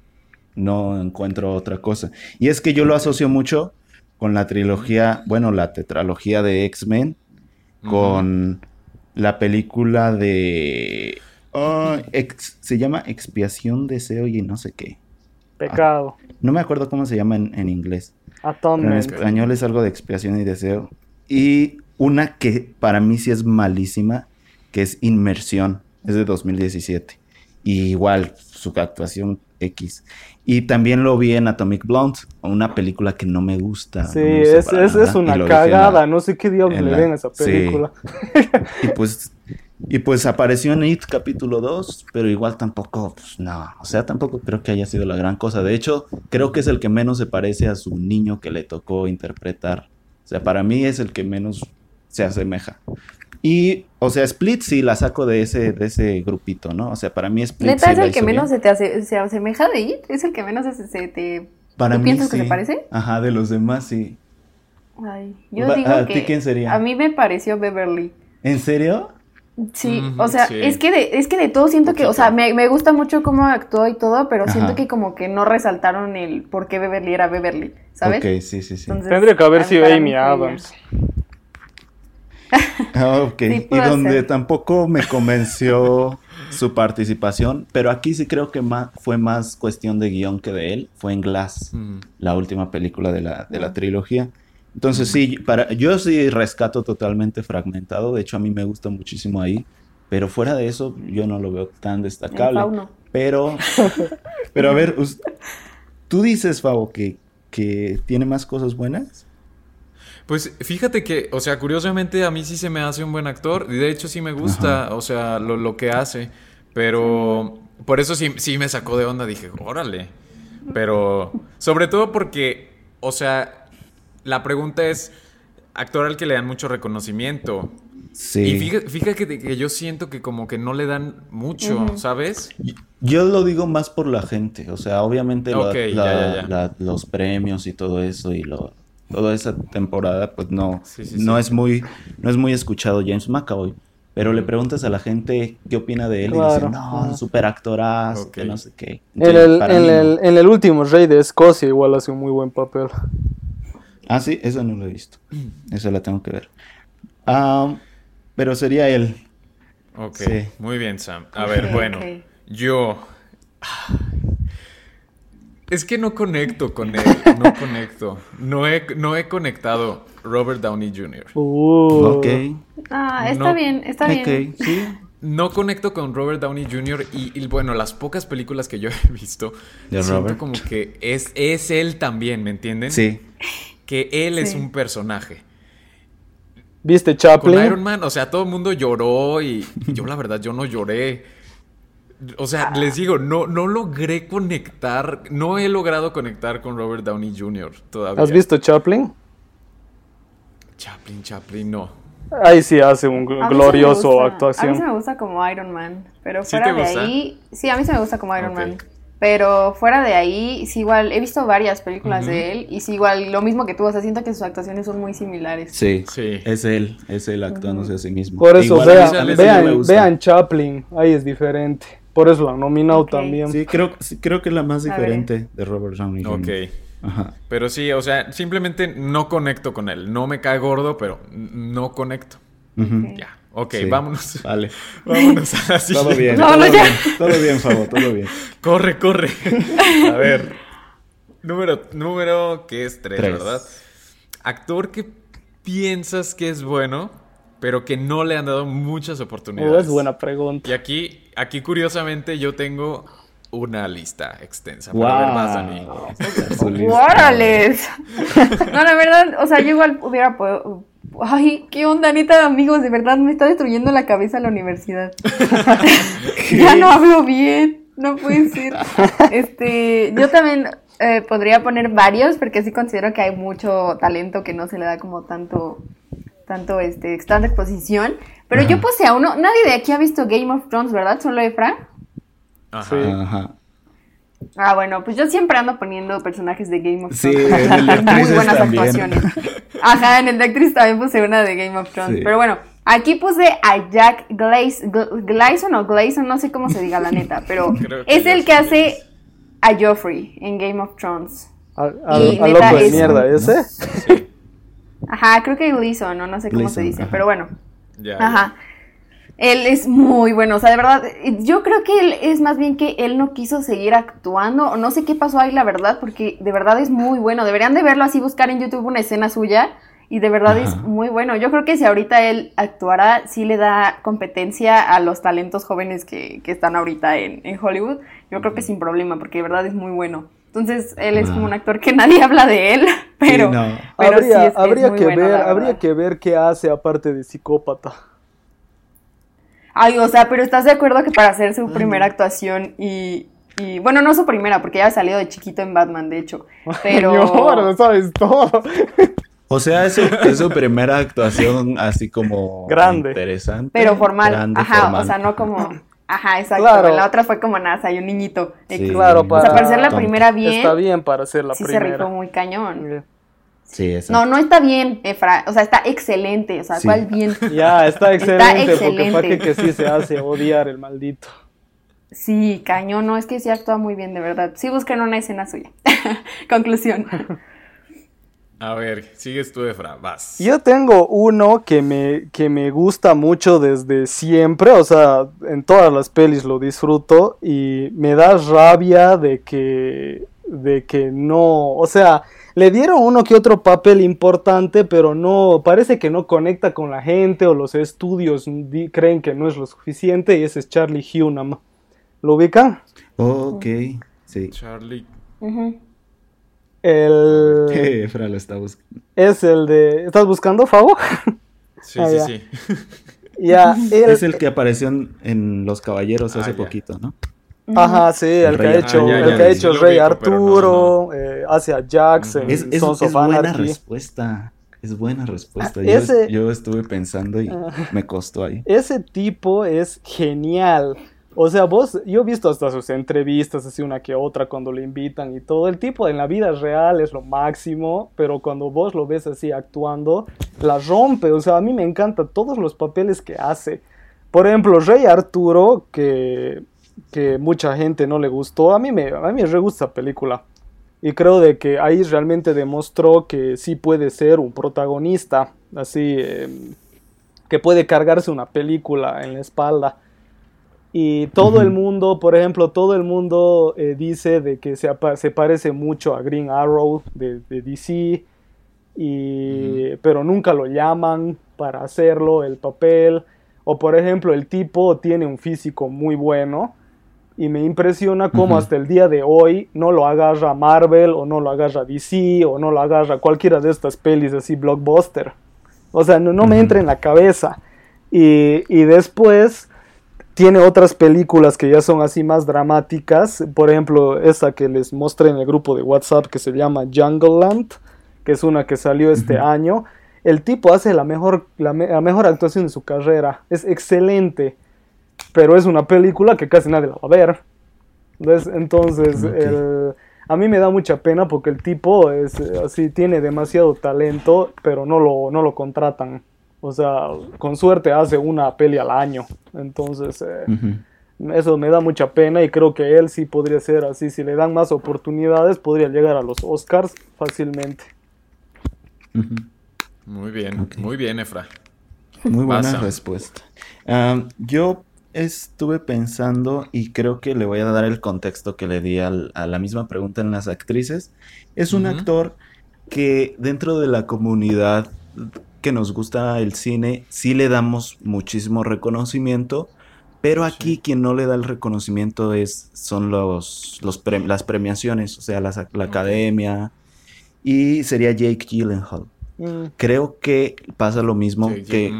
no encuentro otra cosa. Y es que yo lo asocio mucho con la trilogía, bueno, la tetralogía de X-Men, con la película de Oh, ex- se llama Expiación, Deseo y no sé qué. Pecado. No me acuerdo cómo se llama en, en inglés. En español es algo de expiación y deseo. Y una que para mí sí es malísima, que es Inmersión. Es de 2017. Y igual, su actuación X. Y también lo vi en Atomic Blonde, una película que no me gusta. Sí, no me gusta es, es, una la- cagada. No sé qué diablos le ven a esa sí. película. Y pues, y pues apareció en It capítulo 2, pero igual tampoco, pues no, o sea, tampoco creo que haya sido la gran cosa. De hecho, creo que es el que menos se parece a su niño que le tocó interpretar. O sea, para mí es el que menos se asemeja. Y, o sea, Split sí la saco de ese, de ese grupito, ¿no? O sea, para mí Split Neta sí es la el que menos bien. se te hace, se asemeja de It, es el que menos se, se te... Para ¿Tú mí piensas que se parece? Ajá, de los demás sí. Ay, yo Va- digo ¿a que ti quién sería? a mí me pareció Beverly. ¿En serio? Sí, o sea, sí. es que de, es que de todo siento que, o sea, me, me gusta mucho cómo actuó y todo, pero siento Ajá. que como que no resaltaron el por qué Beverly era Beverly, ¿sabes? Ok, sí, sí, sí. Entonces, Tendría que haber sido Amy. Adams. (laughs) Ah, ok. Sí, y donde ser. tampoco me convenció (laughs) su participación, pero aquí sí creo que fue más cuestión de guion que de él, fue en Glass, Mm. la última película de la, de la Ah. trilogía. Entonces sí, para, yo sí rescato totalmente fragmentado, de hecho a mí me gusta muchísimo ahí, pero fuera de eso yo no lo veo tan El destacable. fauno. Pero, (laughs) pero a ver, tú dices, Fabo, que, que tiene más cosas buenas. Pues fíjate que, o sea, curiosamente a mí sí se me hace un buen actor. y De hecho, sí me gusta, o sea, lo, lo que hace. Pero por eso sí, sí me sacó de onda. Dije, órale. Pero sobre todo porque, o sea, la pregunta es, actor al que le dan mucho reconocimiento. Sí. Y fíjate, fíjate que, que yo siento que como que no le dan mucho. ¿sabes? Yo lo digo más por la gente, o sea, obviamente la- Ok, la- ya, ya, ya. la- los premios y todo eso y lo, toda esa temporada, pues no, Sí, sí, no sí. es muy, no es muy escuchado James McAvoy. Pero le preguntas a la gente qué opina de él y dicen, no, super actorazo, Ok. que no sé qué. En el, en, mí no. el, en el último Rey de Escocia igual hace un muy buen papel. Ah, sí, eso no lo he visto. Eso la tengo que ver. Ah, pero sería él. Ok, Sí. muy bien, Sam. A ver, bueno, yo... Es que no conecto con él, no conecto. No he, no he conectado Robert Downey Jr. Uh, Ok. Ah, está No. bien, está bien. Sí. No conecto con Robert Downey Jr. Y, y, bueno, las pocas películas que yo (laughs) he visto, De siento Robert. como que es, es él también, ¿me entienden? Sí. Que él es un personaje. ¿Viste Con Chaplin? Iron Man, o sea, todo el mundo lloró y, y yo la verdad, yo no lloré. O sea, les digo, no, no logré conectar, no he logrado conectar con Robert Downey Jr. todavía. ¿Has visto Chaplin? Chaplin, Chaplin, no. Ahí sí hace un A glorioso gusta- A mí actuación. sí me gusta como Iron Man, pero ¿Sí fuera de gusta? ahí, sí, a mí sí me gusta como Iron. Man. Pero fuera de ahí, sí igual, he visto varias películas de él y sí igual, lo mismo que tú, o sea, siento que sus actuaciones son muy similares. Sí. Sí. Es él, es él actuándose a sí mismo. Por eso, Igual vean, vean Chaplin, ahí es diferente. Por eso la nominado Ok. también. Sí, creo, sí, creo que es la más diferente de Robert Downey Jr. Ok. Ajá. Pero sí, o sea, simplemente no conecto con él. No me cae gordo, pero no conecto. Ok. Ya. Ok, Sí. vámonos. Vale. (laughs) Vámonos a la Todo siguiente. bien, No, todo ya. bien, todo bien, Fabo, todo bien. Corre, corre. (laughs) A ver. Número, número que es tres, Tres. ¿verdad? Actor que piensas que es bueno, pero que no le han dado muchas Oh, oportunidades. es buena pregunta. Y aquí, aquí curiosamente, yo tengo una lista extensa. Pero a ver, vas, Dani. ¡Órales! No, la verdad, o sea, yo igual hubiera podido... Ay, qué onda, neta, amigos, de verdad me está destruyendo la cabeza la universidad. (laughs) ya no hablo bien, no puede ser. Este, yo también eh, podría poner varios porque sí considero que hay mucho talento que no se le da como tanto, tanto, este, tanta exposición. Pero yo puse a uno, nadie de aquí ha visto Game of Thrones, ¿verdad? Solo Efra. Ajá. Sí. Ajá. Ah, bueno, pues yo siempre ando poniendo personajes de Game of Sí, Thrones. en el de (laughs) Muy buenas también. actuaciones. Ajá, en el de actriz también puse una de Game of Thrones. Sí. Pero bueno, aquí puse a Jack Glaze, Gleason o Gleason, no sé cómo se diga la neta, pero (laughs) es el que hace es. a Joffrey en Game of Thrones. Y al neta loco de es- mierda ese. Sí. (laughs) Ajá, creo que Gleason, o no sé cómo se Gleason, dice, ajá. pero bueno. Ya, Ajá. Él es muy bueno, o sea, de verdad, yo creo que él es más bien que él no quiso seguir actuando, o no sé qué pasó ahí, la verdad, porque de verdad es muy bueno. Deberían de verlo así, buscar en YouTube una escena suya, y de verdad es Ajá. muy bueno. Yo creo que si ahorita él actuara, sí le da competencia a los talentos jóvenes que, que están ahorita en, en Hollywood. Yo creo que sin problema, porque de verdad es muy bueno. Entonces, él es Ah. como un actor que (laughs) nadie habla de él, pero, Sí, no. pero habría sí es, es habría muy que bueno, ver, habría que ver qué hace aparte de psicópata. Ay, o sea, pero ¿estás de acuerdo que para hacer su primera actuación y, y- bueno, no su primera, porque ya ha salido de chiquito en Batman, de hecho, (laughs) pero... Señor, no sabes todo. (laughs) O sea, es su, es su primera actuación así como Grande. interesante. Pero formal, grande, ajá, formal. o sea, no como... Ajá, exacto, Claro. la otra fue como NASA y un niñito. Sí, Claro, no para- O sea, para ser la tonto. primera bien, Está bien para hacer la sí se primera. rifó muy cañón. Sí, exacto. No, no está bien, Efra, o sea, está excelente, o sea, Sí. ¿cuál bien? (laughs) Ya, está excelente, porque excelente. para que, que sí se hace odiar el maldito. Sí, cañón, no, es que sí actúa muy bien, de verdad. Sí buscan una escena suya. (laughs) Conclusión. A ver, sigues tú, Efra, vas. Yo tengo uno que me, que me gusta mucho desde siempre, o sea, en todas las pelis lo disfruto y me da rabia de que, de que no, o sea, le dieron uno que otro papel importante, pero no, parece que no conecta con la gente o los estudios di- creen que no es lo suficiente y ese es Charlie Hunnam. ¿Lo ubican? Ok, sí. Charlie. Ujú. El, (laughs) Efra lo está buscando. es el de... ¿Estás buscando, Favo? Sí, Ah, sí, ya. sí. (laughs) Ya, Es el que apareció en, en Los Caballeros hace Ah, ya. poquito, ¿no? Ajá, sí, el, que ha Rey hecho, Arturo. Ah, ya, el que ha hecho Rey pero no, Arturo, eh, hace a Jax en Es, es- Sons es of buena Anarchy. respuesta. Es buena respuesta. Ah, Yo, ese- yo estuve pensando y Ah. me costó ahí. Ese tipo es genial. O sea, vos, yo he visto hasta sus entrevistas, así una que otra, cuando le invitan y todo. El tipo en la vida real es lo máximo, pero cuando vos lo ves así actuando, la rompe. O sea, a mí me encantan todos los papeles que hace. Por ejemplo, Rey Arturo, que, que mucha gente no le gustó, a mí me, a mí me re gusta película. Y creo de que ahí realmente demostró que sí puede ser un protagonista, así, eh, que puede cargarse una película en la espalda. Y todo el mundo, por ejemplo, todo el mundo eh, dice de que se, parece mucho a Green Arrow de, de DC, y, pero nunca lo llaman para hacerlo, el papel. O por ejemplo, el tipo tiene un físico muy bueno y me impresiona cómo hasta el día de hoy no lo agarra Marvel o no lo agarra DC o no lo agarra cualquiera de estas pelis así blockbuster. O sea, no, no me entra en la cabeza. Y, y después tiene otras películas que ya son así más dramáticas. Por ejemplo, esa que les mostré en el grupo de WhatsApp que se llama Jungle Land, que es una que salió este año. El tipo hace la mejor, la, me- la mejor actuación de su carrera. Es excelente. Pero es una película que casi nadie la va a ver. ¿Ves? Entonces, el- a mí me da mucha pena porque el tipo es eh, así, tiene demasiado talento, pero no lo, no lo contratan. O sea, con suerte hace una peli al año. Entonces, eh, eso me da mucha pena y creo que él sí podría ser así. Si le dan más oportunidades, podría llegar a los Oscars fácilmente. Muy bien, muy bien, Efra. Muy buena Pasa. respuesta. Yo estuve pensando y creo que le voy a dar el contexto que le di al- a la misma pregunta en las actrices. Es un actor que dentro de la comunidad que nos gusta el cine sí le damos muchísimo reconocimiento, pero aquí Sí. quien no le da el reconocimiento es son los, los pre- las premiaciones, o sea, las- la, academia y sería Jake Gyllenhaal. Mm, creo que pasa lo mismo Sí, que,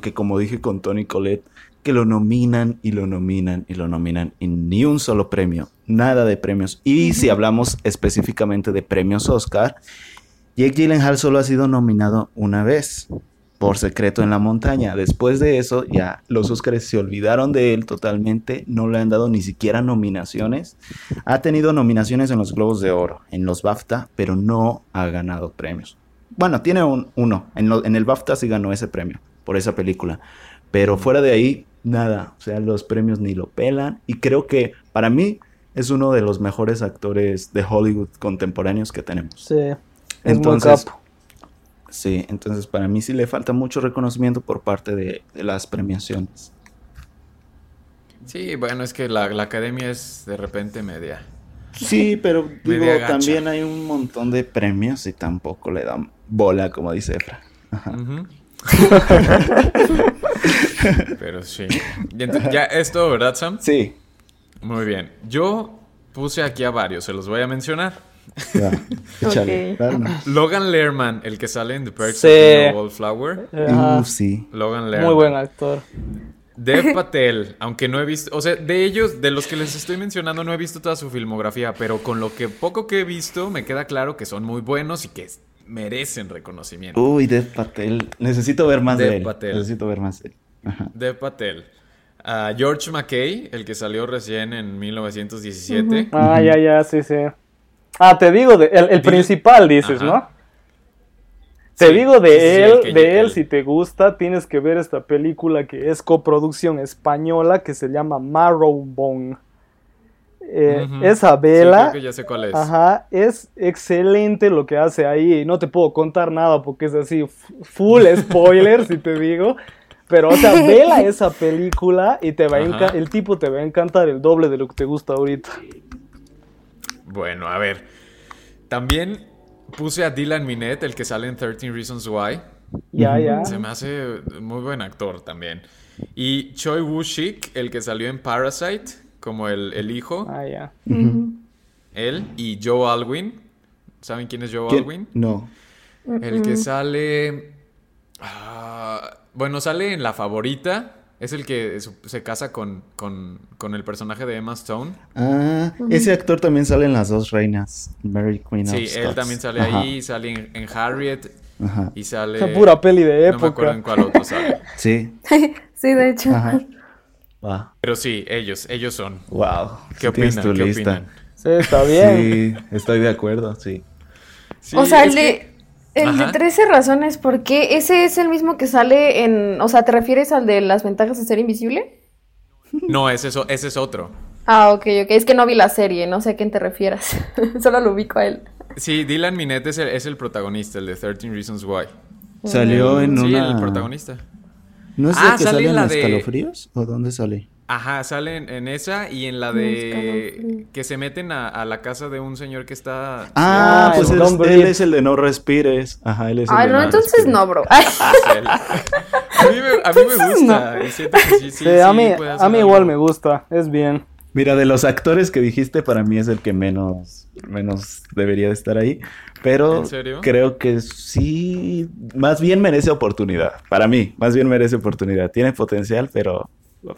que como dije con Tony Colette, que lo nominan y lo nominan y lo nominan y ni un solo premio, nada de premios. Y si hablamos específicamente de premios Oscar, Jake Gyllenhaal solo ha sido nominado una vez por Secreto en la Montaña. Después de eso ya los Oscars se olvidaron de él totalmente, no le han dado ni siquiera nominaciones. Ha tenido nominaciones en los Globos de Oro, en los BAFTA, pero no ha ganado premios. Bueno, tiene un, uno. En, en el BAFTA sí ganó ese premio por esa película. Pero fuera de ahí, nada. O sea, los premios ni lo pelan. Y creo que para mí es uno de los mejores actores de Hollywood contemporáneos que tenemos. sí, es Entonces, muy capo. Sí, entonces para mí sí le falta mucho reconocimiento por parte de, de las premiaciones. Sí, bueno, es que la, la academia es de repente media. Sí, pero (laughs) digo, también hay un montón de premios y tampoco le dan bola, como dice Efra. (laughs) Pero sí. Ya es todo, ¿verdad, Sam? Sí. Muy bien. Yo puse aquí a varios, se los voy a mencionar. Ya, (laughs) échale. Logan Lerman, el que sale en The Perks Sí. of Being a Wallflower. Ajá. Uh, sí. Logan Lerman. Muy buen actor. Dev (laughs) Patel, aunque no he visto, o sea, de ellos, de los que les estoy mencionando, no he visto toda su filmografía, pero con lo que poco que he visto, me queda claro que son muy buenos y que merecen reconocimiento. Uy, Dev Patel. Necesito ver más Dev de él. Patel. Necesito ver más de él. Ajá. Dev Patel. Ah, George McKay, el que salió recién en 1917. Ah, ya, ya, sí, sí. Ah, te digo, de, el, el principal dices, Ajá. ¿no? Te Sí, digo de sí, él, de él, el- si te gusta, tienes que ver esta película que es coproducción española que se llama Marrowbone. Eh. Esa Sí, vela, creo que ya sé cuál es. ajá, es excelente lo que hace ahí. No te puedo contar nada porque es así, full (laughs) spoiler, si te digo. Pero, o sea, vela esa película y te va a el tipo te va a encantar el doble de lo que te gusta ahorita. Bueno, a ver. También puse a Dylan Minette, el que sale en 13 Reasons Why. Ya, ya. Se me hace muy buen actor también. Y Choi Woo-shik, el que salió en Parasite, como el, el hijo, Ah, ya. él. Y Joe Alwyn. ¿Saben quién es Joe ¿Quién? Alwyn? No. El que sale... ah, bueno, sale en La Favorita. Es el que se casa con, con, con el personaje de Emma Stone. Ah, ese actor también sale en Las Dos Reinas. Mary Queen of Sí, él también sale Ajá, ahí, sale en, en Harriet Ajá. y sale... Esa pura peli de No me acuerdo época. en cuál otro sale. (laughs) Sí. (laughs) Sí, de hecho. Ajá. Wow. Pero sí, ellos, ellos son. Wow. ¿Qué opinan? tu ¿Qué lista. opinan? Sí, está bien. Sí, estoy de acuerdo, sí. Sí, o sea, el de, el de Ajá. 13 razones, ¿por qué? ¿Ese es el mismo que sale en... O sea, ¿te refieres al de las ventajas de ser invisible? No, ese es, ese es otro. Ah, ok, ok. Es que no vi la serie, no sé a quién te refieras. (laughs) Solo lo ubico a él. Sí, Dylan Minette es el, es el protagonista, el de 13 Reasons Why. Salió en Sí, una. el protagonista. ¿No es Ah, el que sale sale en la los de- escalofríos? ¿O dónde sale? Ajá, sale en, esa y en la de que se meten a, a la casa de un señor que está... Ah, Ah, pues el él, Don't él Breathe. es el de no respires. Ajá, él es el Ay, de no, entonces no, bro. (laughs) Ay, es él. A mí me, a mí me gusta. siento que sí, sí, Sí, a mí, a mí igual algo. me gusta, es bien. Mira, de los actores que dijiste, para mí es el que menos, menos debería de estar ahí. Pero ¿En serio? creo que sí, más bien merece oportunidad. Para mí, más bien merece oportunidad. Tiene potencial, pero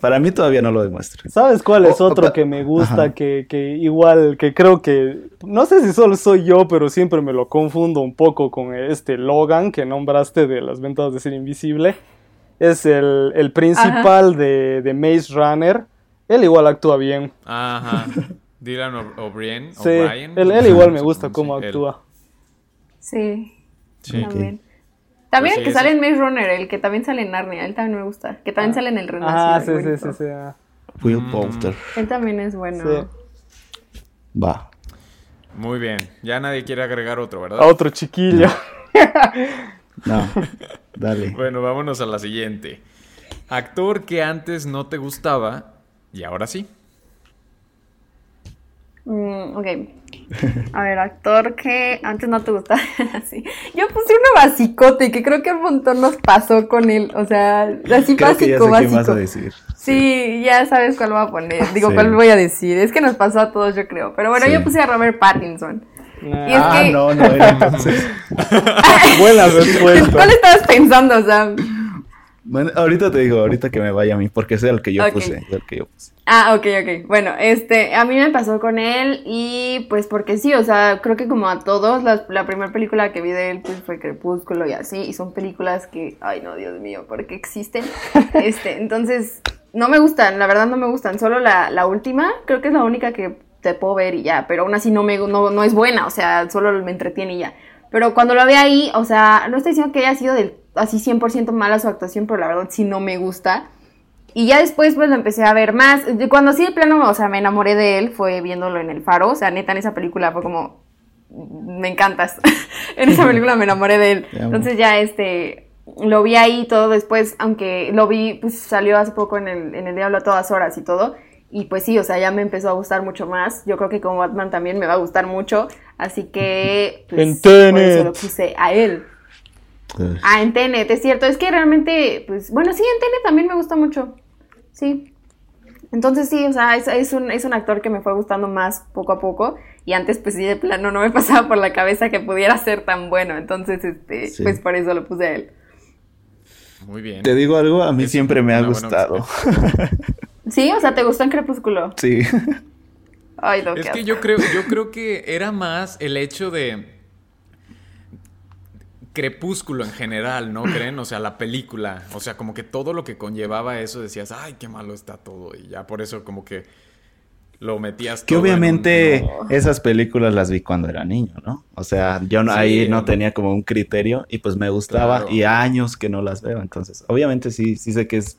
para mí todavía no lo demuestra. ¿Sabes cuál es Oh, otro que me gusta? Ajá. Que, que igual, que creo que, no sé si solo soy yo, pero siempre me lo confundo un poco con este Logan que nombraste de las ventajas de ser invisible. Es el, el principal de, de Maze Runner. Él igual actúa bien. Ajá. (laughs) Dylan O- O'Brien. Sí, él, él igual me gusta cómo actúa. sí, Sí. también. También Pues el sí, que sale en Maze Runner, el que también sale en Narnia, él también me gusta. Que también sale en el Renacido. Ah, sí, sí, sí, sí. ah. Will Mm. Poulter. Él también es bueno. Sí. Va. Muy bien. Ya nadie quiere agregar otro, ¿verdad? Otro chiquillo. No, dale. Bueno, vámonos a la siguiente. Actor que antes no te gustaba y ahora sí. Mm, ok. (laughs) A ver, actor que antes no te gustaba. (laughs) sí. Yo puse uno basicote que creo que un montón nos pasó con él. O sea, así Creo que ya básico, quién vas básico. a decir. Sí, ya sabes cuál voy a poner. Digo, Sí. cuál voy a decir. Es que nos pasó a todos, yo creo. Pero bueno, Sí. yo puse a Robert Pattinson. Y es Ah, que- no, no era entonces. Buena respuesta. ¿Cuál estabas pensando, Sam? Bueno, ahorita te digo, ahorita que me vaya a mí, porque es el que yo Ok. puse. El que yo puse. Ah, ok, ok. Bueno, este, a mí me pasó con él y pues porque sí, o sea, creo que como a todos, la, la primera película que vi de él pues fue Crepúsculo y así, y son películas que, ay no, Dios mío, ¿por qué existen? (laughs) Este, entonces, no me gustan, la verdad no me gustan, solo la, la última, creo que es la única que te puedo ver y ya, pero aún así no, me, no, no es buena, o sea, solo me entretiene y ya. Pero cuando lo ve ahí, o sea, no estoy diciendo que haya sido del, así 100% mala su actuación, pero la verdad sí no me gusta. Y ya después pues lo empecé a ver más. Cuando sí de plano, o sea, me enamoré de él fue viéndolo en El Faro. O sea, neta en esa película fue como, me encantas. (laughs) en esa película me enamoré de él. (laughs) Entonces ya este, lo vi ahí todo después, aunque lo vi, pues salió hace poco en el, en el Diablo a todas horas y todo. Y pues sí, o sea, ya me empezó a gustar mucho más. Yo creo que como Batman también me va a gustar mucho. Así que, pues, En por eso lo puse a él. Ugh. Ah, en Tenet, es cierto. Es que realmente, pues, bueno, sí, en Tenet también me gusta mucho. Sí. Entonces sí, o sea, es, es un, es un actor que me fue gustando más poco a poco. Y antes, pues sí, de plano no me (laughs) pasaba por la cabeza que pudiera ser tan bueno. Entonces, este, Sí. pues por eso lo puse a él. Muy bien. Te digo algo, a mí Es siempre me ha gustado. Sí, o sea, ¿te gustó en Crepúsculo? Sí. Ay, no, Es que asco. yo creo, yo creo que era más el hecho de Crepúsculo en general, ¿no creen? O sea, la película, o sea, como que todo lo que conllevaba eso decías, ay, qué malo está todo y ya por eso como que lo metías Que todo obviamente en un- esas películas las vi cuando era niño, ¿no? O sea, yo no- Sí, ahí no no. tenía como un criterio y pues me gustaba Claro. y años que no las veo. Entonces, obviamente sí, sí sé que es...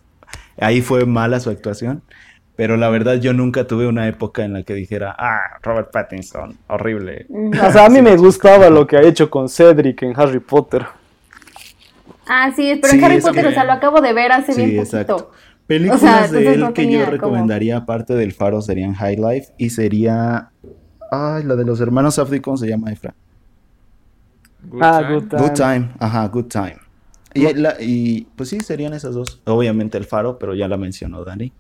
Ahí fue mala su actuación, pero la verdad yo nunca tuve una época en la que dijera, ah, Robert Pattinson, horrible. O sea, a mí (laughs) me gustaba lo que ha hecho con Cedric en Harry Potter. Ah, sí, pero Sí, en Harry es Potter, que- o sea, lo acabo de ver hace Sí, bien exacto. poquito. Películas O sea, de él no que tenía yo como- recomendaría aparte del Faro serían High Life y sería... Ay, la de los hermanos Safdie, ¿cómo se llama, Efra? Good Ah, Time. Good Time. Good Time, ajá, Good Time. Y, la- y, pues sí, serían esas dos. Obviamente el Faro, pero ya la mencionó Dani.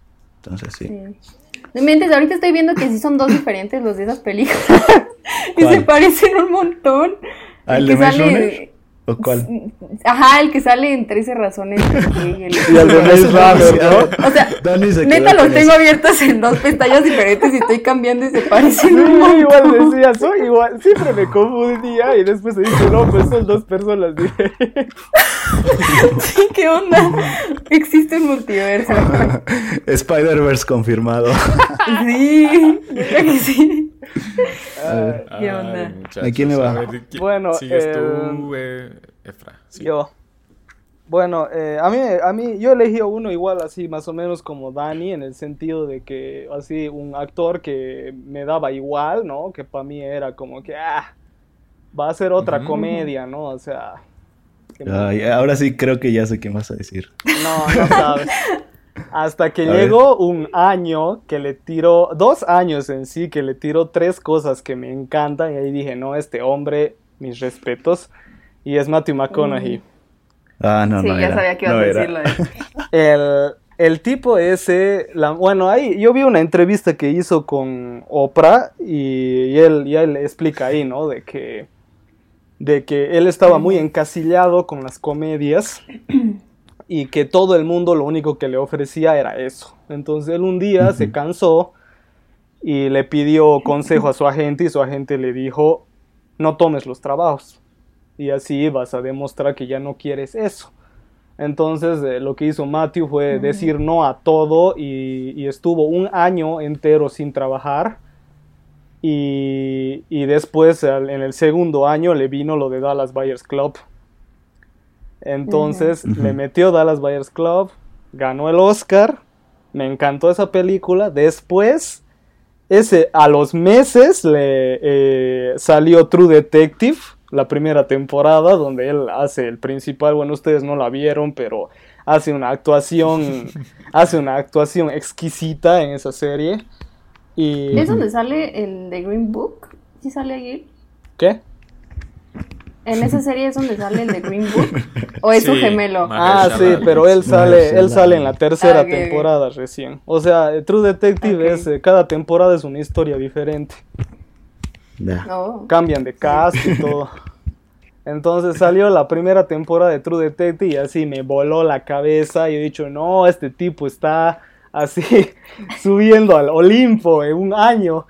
Entonces sí. Sí. Ahorita estoy viendo que sí son dos diferentes los de esas películas. (laughs) y ¿Cuál? se parecen un montón. ¿Ah, el de que Maze sale- Runner? ¿O cuál? Ajá, el que sale en 13 razones. y el- (laughs) Y el de Maze Runner, ¿no? O sea, se neta los tengo eso. abiertos en dos pestañas diferentes y estoy cambiando y se parecen Sí, un igual decía, soy igual, siempre me confundía y después se dice, no, pues son dos personas diferentes. (laughs) Sí, ¿qué onda? Existe un multiverso. (laughs) Spider-Verse confirmado. Sí, yo creo que sí. (laughs) ¿Qué onda? muchachos, ¿A quién le va? ver, ¿qui- Bueno, sigues eh, tú, eh, Efra. sí. Yo. Bueno, eh, a mí, a mí, yo elegí uno igual así, más o menos como Dani, en el sentido de que, así, un actor que me daba igual, ¿no? Que para mí era como que, ah, va a ser otra comedia, ¿no? O sea, me- Ay, ahora sí creo que ya sé qué vas a decir. no, no sabes. (laughs) Hasta que A ver. llegó un año que le tiró, dos años en sí, que le tiró tres cosas que me encantan. Y ahí dije, no, este hombre, mis respetos. Y es Matthew McConaughey. Ah, no, sí, no ya era, sabía que ibas no a decirlo. (laughs) El, el tipo ese, la, bueno, ahí yo vi una entrevista que hizo con Oprah y, y él, y él explica ahí, ¿no? De que, de que él estaba muy encasillado con las comedias y que todo el mundo lo único que le ofrecía era eso. Entonces él un día se cansó y le pidió consejo a su agente y su agente le dijo, no tomes los trabajos. Y así vas a demostrar que ya no quieres eso. Entonces eh, lo que hizo Matthew fue decir no a todo y, y estuvo un año entero sin trabajar. Y, y después en el segundo año le vino lo de Dallas Buyers Club. Entonces Ujú. le metió Dallas Buyers Club, ganó el Oscar, me encantó esa película. Después, ese, a los meses le eh, salió True Detective, la primera temporada, donde él hace el principal. Bueno, ustedes no la vieron, pero hace una actuación, (laughs) hace una actuación exquisita en esa serie. Y ¿Es donde sale el de Green Book? ¿Sí sale ahí? ¿qué? ¿En esa (laughs) serie es donde sale el de Green Book? ¿O es su Sí, gemelo? ma- Ah, sí, pero él sale, él sale en la tercera Ah, temporada recién. O sea, True Detective es, eh, cada temporada es una historia diferente. Ya. No. cambian de cast y (laughs) todo. Entonces salió la primera temporada de True Detective y así me voló la cabeza y he dicho, no, este tipo está así (laughs) subiendo al Olimpo en un año.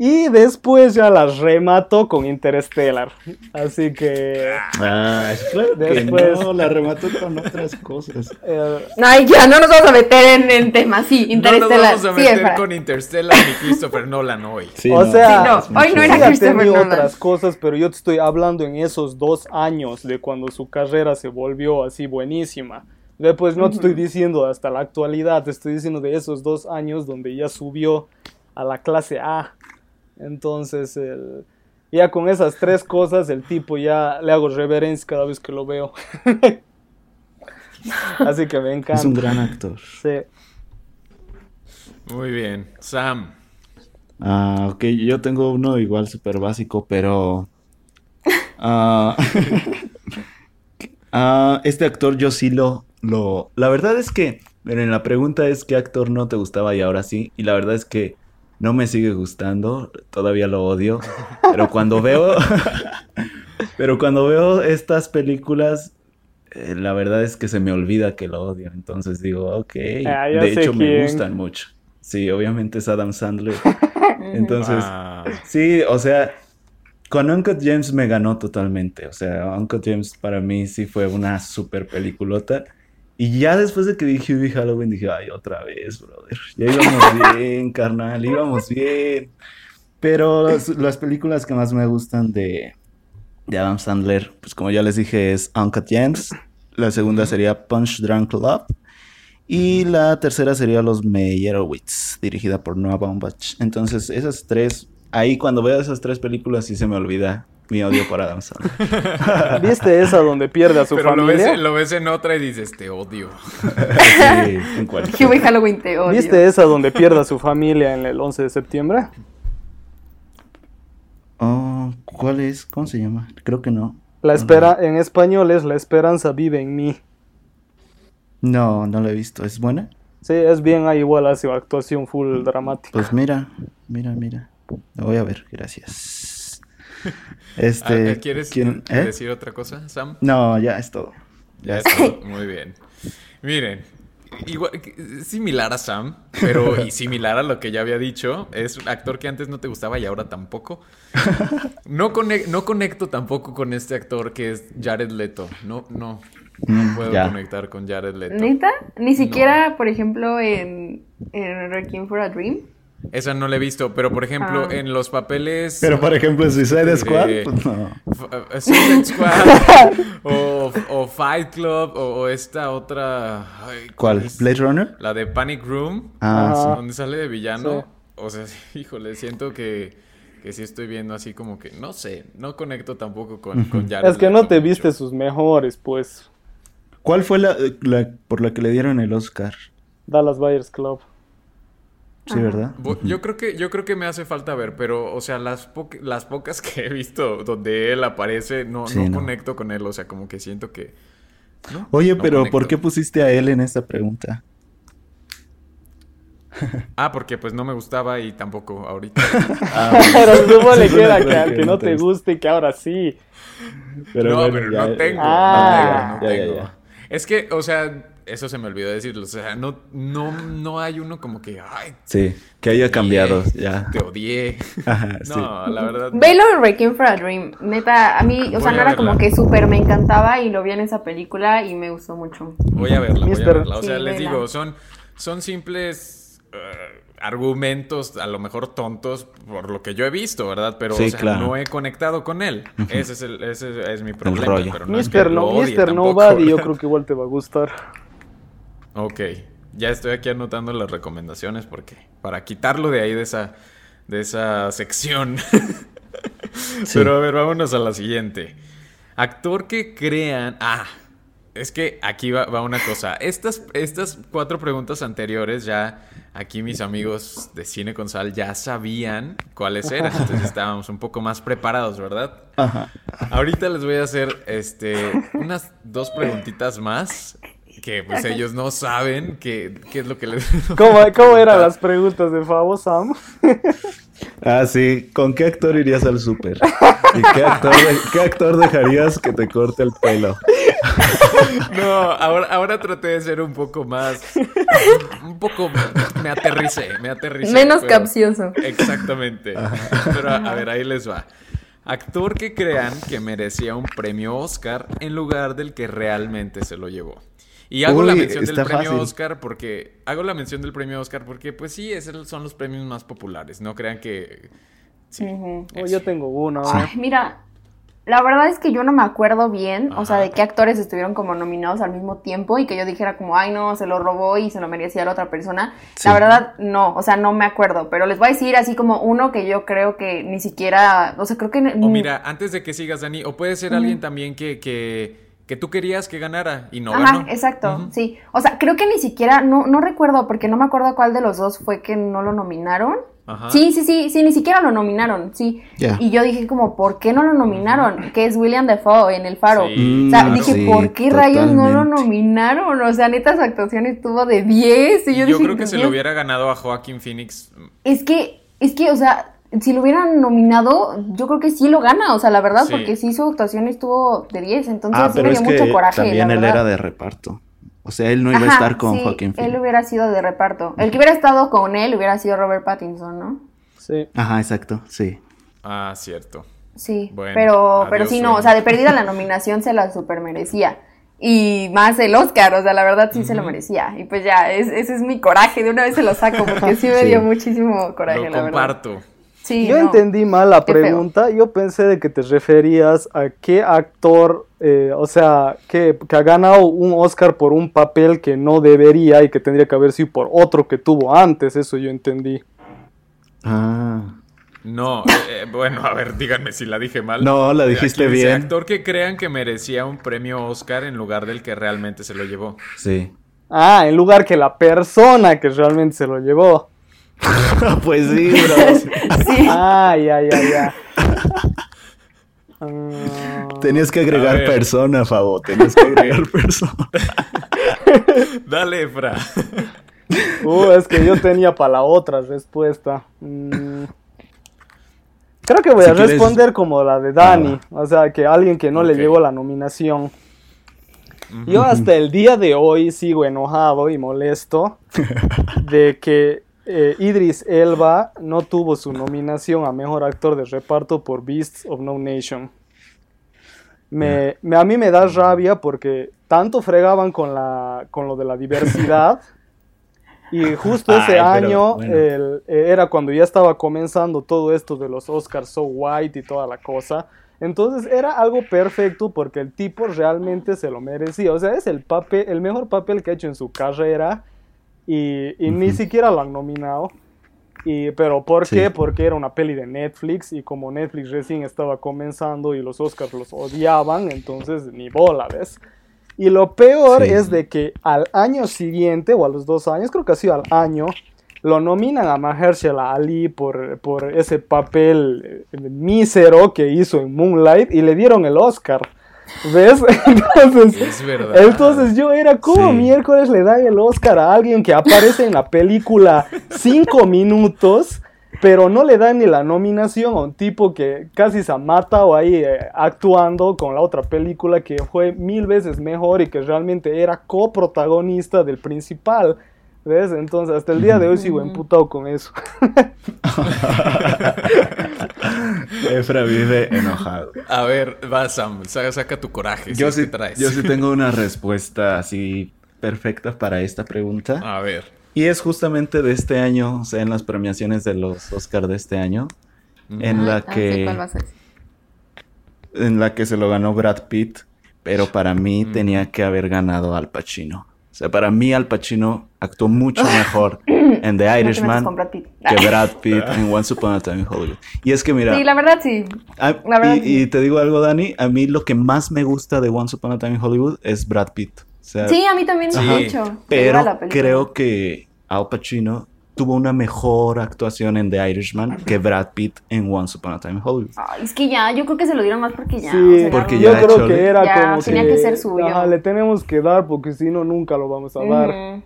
Y después ya las remató con Interstellar. Así que... Ah, es claro que Después- no, la remató con otras cosas. eh, Ay, ya, no nos vamos a meter en, en temas, sí, No nos vamos a sí, meter Efra. con Interstellar ni Christopher Nolan hoy. Sí, O sea, Sí, no, hoy no era sí ha Christopher tenido Nolan. otras cosas, pero yo te estoy hablando en esos dos años de cuando su carrera se volvió así buenísima. Después no te estoy diciendo hasta la actualidad, te estoy diciendo de esos dos años donde ya subió a la clase A. Entonces, el- ya con esas tres cosas, el tipo ya le hago reverencia cada vez que lo veo. (laughs) Así que me encanta. Es un gran actor. Sí. Muy bien. Sam. Ah, ok, yo tengo uno igual súper básico, pero... ah, (laughs) ah, este actor yo sí lo, lo... La verdad es que, miren, la pregunta es qué actor no te gustaba y ahora sí, y la verdad es que no me sigue gustando, todavía lo odio, pero cuando veo... (laughs) pero cuando veo estas películas, eh, la verdad es que se me olvida que lo odio, entonces digo, ok, Ah, de hecho me gustan mucho. Sí, obviamente es Adam Sandler. (laughs) Entonces, Ah, sí, o sea, con Uncut James me ganó totalmente. O sea, Uncut James para mí sí fue una super peliculota. Y ya después de que dije Hubie Halloween, dije, ay, otra vez, brother. Ya íbamos (laughs) bien, carnal, íbamos bien. Pero las, las películas que más me gustan de, de Adam Sandler, pues como ya les dije, es Uncut James. La segunda sería Punch Drunk Love. Y la tercera sería Los Meyerowitz, dirigida por Noah Baumbach. Entonces, esas tres, ahí cuando veo esas tres películas sí se me olvida mi odio por Adam Sandler. (laughs) ¿Viste esa donde pierde a su pero lo familia? ves, lo ves en otra y dices, te odio. (laughs) Sí, en cualquier- Halloween te odio. ¿Viste esa donde pierde a su familia en el 11 de septiembre? Oh, ¿cuál es? ¿Cómo se llama? Creo que no. La espera, en español es La esperanza vive en mí. No, no la he visto. ¿Es buena? Sí, es bien ahí igual hace actuación full dramática. Pues mira, mira, mira. La voy a ver, gracias. (laughs) Este, Ah, ¿Quieres ¿quién- eh? decir otra cosa, Sam? No, ya es todo. Ya está, (laughs) muy bien. Miren, igual, similar a Sam, pero y (laughs) similar a lo que ya había dicho, es un actor que antes no te gustaba y ahora tampoco. No, conec- no conecto tampoco con este actor que es Jared Leto. No, no, no Mm, puedo ya. conectar con Jared Leto. ¿Neta? Ni siquiera, por ejemplo, en, en Requiem for a Dream. Esa no la he visto, pero por ejemplo, Ah. en los papeles... Pero por ejemplo, Suicide de- Squad, pues no. Eh, Suicide Squad (laughs) o, o Fight Club o, o esta otra... ay, ¿Cuál? es? ¿Blade Runner? La de Panic Room. Ah, donde sale de villano. Sí. O sea, (laughs) híjole, siento que, que sí estoy viendo así como que, no sé, no conecto tampoco con, con Jared Es que no te mucho. viste sus mejores, pues. sí. ¿Cuál fue la, la- por la que le dieron el Oscar? Dallas Buyers Club. Sí, ¿verdad? Yo creo que yo creo que me hace falta ver, pero o sea, las po- las pocas que he visto donde él aparece no, Sí, no no. conecto con él, o sea, como que siento que ¿no? Oye, No pero ¿por qué pusiste a él en esta pregunta? (laughs) Ah, porque pues no me gustaba y tampoco ahorita. (laughs) Ah, (laughs) Pero supone Sí, que era bueno, que al que no te guste y que ahora sí. pero no, bueno, pero ya- no tengo, Ah, no tengo, no ya, ya, tengo. ya. Es que, o sea, eso se me olvidó decirlo, o sea, no no no hay uno como que ay, Sí, que haya cambiado, ya. Te odié. (laughs) Ajá, sí. No, la verdad. Velo Requiem for a Dream. Neta, a mí, o Voy sea, no era como que súper me encantaba y lo vi en esa película y me gustó mucho. Voy a verla, voy a Mister- verla. O sea, Sí, les vela. digo, son, son simples eh, argumentos, a lo mejor tontos, por lo que yo he visto, ¿verdad? Pero Sí, o sea, claro. no he conectado con él. Ese, es el, ese es mi problema. rollo. Pero no es que No, tampoco, Nobody, yo (laughs) creo que igual te va a gustar. Ok, ya estoy aquí anotando las recomendaciones porque para quitarlo de ahí de esa, de esa sección. (laughs) Pero a ver, vámonos a la siguiente. Actor que crean. Ah, es que aquí va, va una cosa. Estas, estas cuatro preguntas anteriores ya aquí mis amigos de Cine con Sal ya sabían cuáles eran. Entonces (laughs) estábamos un poco más preparados, ¿verdad? Ajá. Ahorita les voy a hacer este unas dos preguntitas más que pues ellos no saben qué, qué es lo que les (laughs) (laughs) ¿Cómo, cómo eran las preguntas de Favo, Sam? (laughs) Ah, sí. ¿Con qué actor irías al súper? ¿Y qué actor, de- qué actor dejarías que te corte el pelo? No, ahora, ahora traté de ser un poco más un poco me aterricé, me aterricé. Menos pero- capcioso. Exactamente. Pero a, a ver, ahí les va. Actor que crean que merecía un premio Oscar en lugar del que realmente se lo llevó. Y hago la mención del premio fácil. Oscar porque hago la mención del premio Oscar porque pues sí, esos son los premios más populares. No crean que sí. Oh, yo tengo uno. Ay, mira, la verdad es que yo no me acuerdo bien, o sea, de qué actores estuvieron como nominados al mismo tiempo y que yo dijera como, ay, no, se lo robó y se lo merecía la otra persona. Sí. La verdad, no, o sea, no me acuerdo, pero les voy a decir así como uno que yo creo que ni siquiera, o sea, creo que... O mira, antes de que sigas, Dani, o puede ser alguien también que, que, que tú querías que ganara y no Ajá, ganó. exacto, sí. O sea, creo que ni siquiera, no, no recuerdo, porque no me acuerdo cuál de los dos fue que no lo nominaron. Ajá. Sí, sí, sí, sí, ni siquiera lo nominaron, sí. Y yo dije como, ¿por qué no lo nominaron? Que es William Defoe en El Faro. Sí, O sea, Mm, dije, sí, ¿por qué rayos no lo nominaron? O sea, neta, su actuación estuvo de 10. Y yo, yo dije, creo que se lo hubiera ganado a Joaquín Phoenix. Es que, es que, o sea, si lo hubieran nominado, yo creo que sí lo gana, o sea, la verdad, Sí. porque sí su actuación estuvo de 10, entonces Ah, sí pero me es dio que mucho coraje. también él era de reparto. O sea, él no iba a estar con sí, Joaquín Él Phoenix. hubiera sido de reparto. El que hubiera estado con él hubiera sido Robert Pattinson, ¿no? Sí. Ajá, exacto, sí. Ah, cierto. Sí, Bueno, pero, pero sí, no, o sea, de perdida la nominación se la super merecía. Y más el Oscar, o sea, la verdad sí se lo merecía. Y pues ya, es- ese es mi coraje, de una vez se lo saco, porque sí me Sí. dio muchísimo coraje, Lo la verdad. comparto. Sí, Yo no. entendí mal la Qué feo. pregunta. Yo pensé de que te referías a qué actor, eh, o sea, que, que ha ganado un Oscar por un papel que no debería y que tendría que haber sido por otro que tuvo antes. Eso yo entendí. Ah. No, eh, bueno, a ver, díganme si la dije mal. No, la Aquí dijiste dice, bien. actor que crean que merecía un premio Oscar en lugar del que realmente se lo llevó. Sí. Ah, en lugar que la persona que realmente se lo llevó. (laughs) pues sí, (laughs) bro. Sí. Ah, ya, ya, ya. Ah, Tenías que A agregar persona, Fabo. Tenías que agregar (laughs) persona. Dale, Efra. Uh, es que yo tenía para la otra respuesta. Mm. Creo que voy Si a quieres- responder como la de Dani. Ah. O sea, que alguien que no le llegó la nominación. Yo hasta el día de hoy sigo enojado y molesto de que eh, Idris Elba no tuvo su nominación a Mejor Actor de Reparto por Beasts of No Nation. Me, me- a mí me da rabia porque tanto fregaban con, la, con lo de la diversidad (laughs) y justo ese Ay, año bueno. el- eh, era cuando ya estaba comenzando todo esto de los Oscars So White y toda la cosa. Entonces era algo perfecto porque el tipo realmente se lo merecía. O sea, es el papel, el mejor papel que ha hecho en su carrera y, y ni siquiera lo han nominado. Y, pero ¿por Sí. qué? Porque era una peli de Netflix y como Netflix recién estaba comenzando y los Oscars los odiaban, entonces ni bola, ¿ves? Y lo peor Sí. es de que al año siguiente, o a los dos años, creo que ha sido al año, lo nominan a Mahershala Ali por, por ese papel eh, mísero que hizo en Moonlight y le dieron el Oscar. ¿Ves? (laughs) Entonces, Es verdad. entonces yo era como Sí. miércoles le dan el Oscar a alguien que aparece en la película cinco minutos, pero no le dan ni la nominación a un tipo que casi se mata o ahí eh, actuando con la otra película que fue mil veces mejor y que realmente era coprotagonista del principal. ¿Ves? Entonces hasta el día de hoy sigo emputado con eso. (laughs) Efra vive enojado. A ver, va Sam, saca, saca tu coraje. Yo sí, traes. yo sí tengo (laughs) una respuesta así perfecta para esta pregunta. A ver. Y es justamente de este año, o sea, en las premiaciones de los Oscar de este año, en la Ah, sí, que ¿cuál vas a decir? en la que se lo ganó Brad Pitt, pero para mí Mm. tenía que haber ganado Al Pacino. O sea, para mí Al Pacino actuó mucho mejor (coughs) en The Irishman Brad que (laughs) Brad Pitt en Once Upon a Time in Hollywood. Y es que mira, Sí, la verdad sí. a- la verdad y, sí. y te digo algo, Dani, a mí lo que más me gusta de Once Upon a Time in Hollywood es Brad Pitt. O sea, Sí, a mí también Sí. mucho. Me pero gusta la película. creo que Al Pacino tuvo una mejor actuación en The Irishman que Brad Pitt en Once Upon a Time in Hollywood. Ay, es que ya, yo creo que se lo dieron más porque ya. Sí, o sea, porque yo ya creo Chole. que era Ya, como tenía que, que ser suyo. ajá, le tenemos que dar porque si no nunca lo vamos a dar.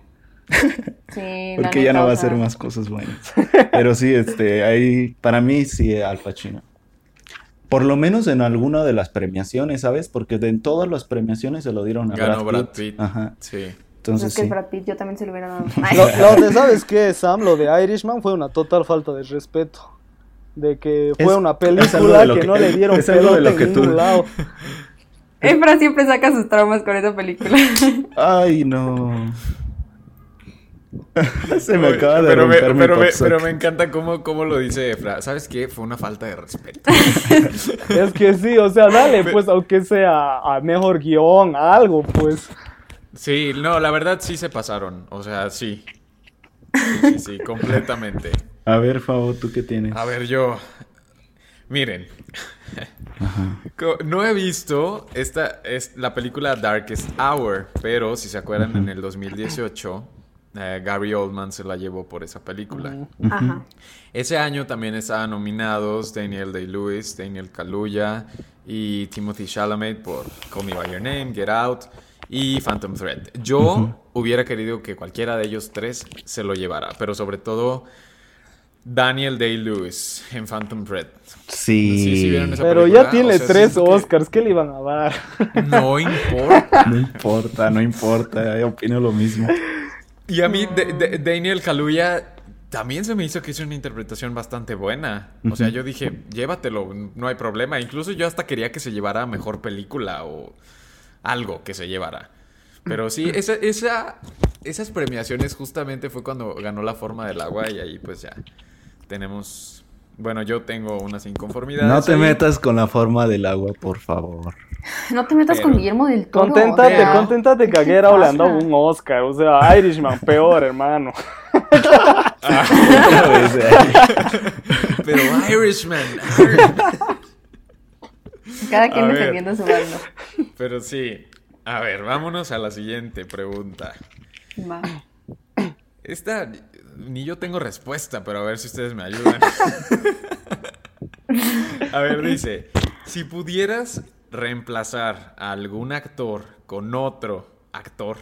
Sí, Porque ya no va a hacer más cosas buenas. Pero sí, este, ahí, para mí sí, Al Pacino. Por lo menos en alguna de las premiaciones, ¿sabes? Porque de en todas las premiaciones se lo dieron a Ganó Brad Brad Pitt. Pitt. Ajá. Sí. Entonces es que sí. Brad Pitt yo también se lo hubiera dado. (laughs) Lo, lo de, ¿sabes qué, Sam? Lo de Irishman fue una total falta de respeto. De que fue Es- una película que, que- no le dieron es algo de lo que en tú- ningún lado. Efra siempre saca sus traumas con esa película. Ay, no. (laughs) se me acaba de pero me, romper mi pero, me, pero me encanta cómo, cómo lo dice Efra. ¿Sabes qué? Fue una falta de respeto. (laughs) Es que sí, o sea, dale, pues, aunque sea a mejor guion, a algo, pues. Sí, no, la verdad sí se pasaron. O sea, sí. Sí, sí, sí, completamente. A ver, Fabo, ¿tú qué tienes? A ver, yo. Miren, (laughs) no he visto esta es la película Darkest Hour, pero si se acuerdan en el 2018 eh, Gary Oldman se la llevó por esa película. Ajá. Ese año también estaban nominados Daniel Day-Lewis, Daniel Kaluuya y Timothy Chalamet por Call Me By Your Name, Get Out y Phantom Thread. Yo hubiera querido que cualquiera de ellos tres se lo llevara, pero sobre todo Daniel Day-Lewis en Phantom Thread. Sí. Sí, sí vieron esa Pero película, ya tiene o sea, tres que Oscars, ¿qué le iban a dar? No importa. (laughs) No importa, no importa, yo opino lo mismo. Y a mí, de- de- Daniel Kaluuya también se me hizo que hizo una interpretación bastante buena. O sea, yo dije, llévatelo, no hay problema. Incluso yo hasta quería que se llevara mejor película o algo que se llevara. Pero sí, esa, esa, esas premiaciones justamente fue cuando ganó la forma del agua y ahí pues ya tenemos... Bueno, yo tengo unas inconformidades. No te ahí. metas con la forma del agua, por favor. (laughs) No te metas Pero- con Guillermo del Toro. Conténtate, o sea, conténtate que a ¿qué Get Out le han pasa? dado un Oscar. O sea, Irishman, peor, hermano. (laughs) Vez, eh. (laughs) Pero Irishman. Cada quien A ver. defendiendo su bando. Pero sí. A ver, vámonos a la siguiente pregunta. Va. Esta ni yo tengo respuesta, pero a ver si ustedes me ayudan. a ver, dice, si pudieras reemplazar a algún actor con otro actor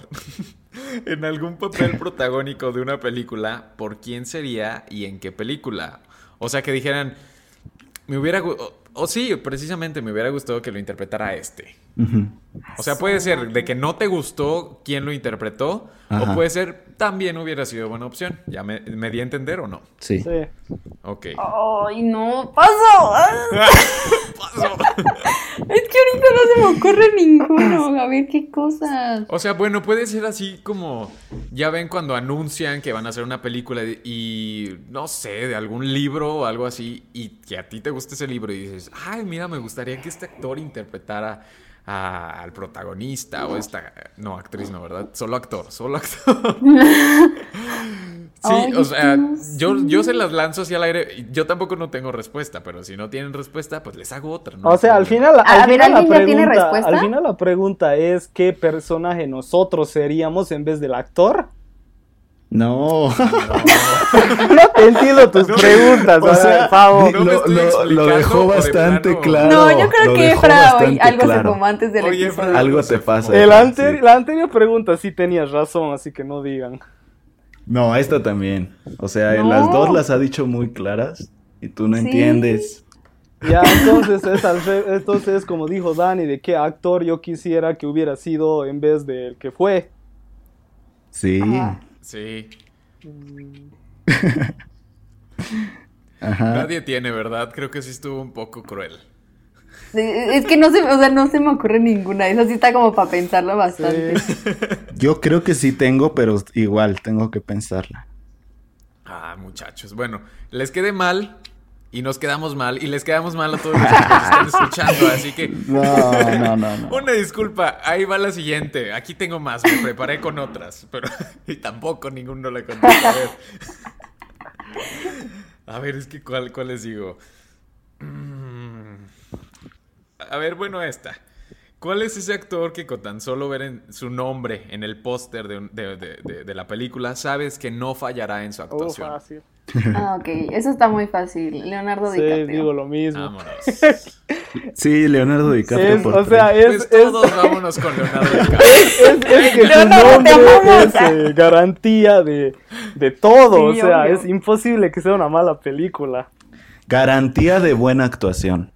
(laughs) en algún papel protagónico de una película, ¿por quién sería y en qué película? O sea, que dijeran, me hubiera... O, sí, precisamente me hubiera gustado que lo interpretara este. O sea, puede ser de que no te gustó quién lo interpretó, Ajá. o puede ser también hubiera sido buena opción. ¿Ya me, me di a entender o no? Sí. Sí. Ok. Ay, no, paso. (laughs) (laughs) Es que ahorita no se me ocurre ninguno. A ver qué cosas. O sea, bueno, puede ser así como, ya ven cuando anuncian que van a hacer una película y, no sé, de algún libro o algo así, y que a ti te guste ese libro y dices, ay, mira, me gustaría que este actor interpretara a- al protagonista o esta, no, actriz no, ¿verdad? Solo actor, solo actor. (laughs) Sí, Ay, o sea, yo, yo se las lanzo así al aire. Yo tampoco no tengo respuesta, pero si no tienen respuesta, pues les hago otra. ¿no? O sea, al final, A al ver, final la ¿alguien ya tiene pregunta, respuesta? al final la pregunta es qué personaje nosotros seríamos en vez del actor. No. (laughs) No te entiendo tus preguntas, O sea, Favo. no lo, dejó de bastante claro. No, yo creo lo que dejó Efra hoy bastante algo se antes del Oye, episodio. Algo se te pasa. El Efra, anteri- sí. La anterior pregunta sí tenías razón, así que no digan. No, esta también. O sea, No. las dos las ha dicho muy claras y tú no Sí. entiendes. Ya, entonces es, al re- entonces, como dijo Dani, de qué actor yo quisiera que hubiera sido en vez del que fue. Sí. Ajá. Sí. (laughs) Ajá. Nadie tiene, ¿verdad? Creo que sí estuvo un poco cruel. Es que no se, o sea, no se me ocurre ninguna. Eso sí está como para pensarlo bastante. (laughs) Yo creo que sí tengo, pero igual tengo que pensarla. Ah, muchachos. Bueno, les quede mal y nos quedamos mal y les quedamos mal a todos los que nos están (laughs) escuchando. Así que No, no, no, no. (laughs) una disculpa. Ahí va la siguiente. Aquí tengo más. Me preparé con otras, pero (laughs) y tampoco ninguno le contesta. A ver. A ver, es que cuál, cuál les digo. Mm. A ver, bueno, esta. ¿Cuál es ese actor que con tan solo ver en- su nombre en el póster de, un- de- de- de- de la película sabes que no fallará en su Oh, actuación? fácil. Ah, ok. Eso está muy fácil. Leonardo Sí, DiCaprio. digo lo mismo. Vámonos. (laughs) Sí, Leonardo DiCaprio. Es- por o sea, es, Pues es, todos vámonos con Leonardo (laughs) DiCaprio. es, es que su nombre es eh, garantía de, de todo. Sí, o sea, obvio. es imposible que sea una mala película. Garantía de buena actuación.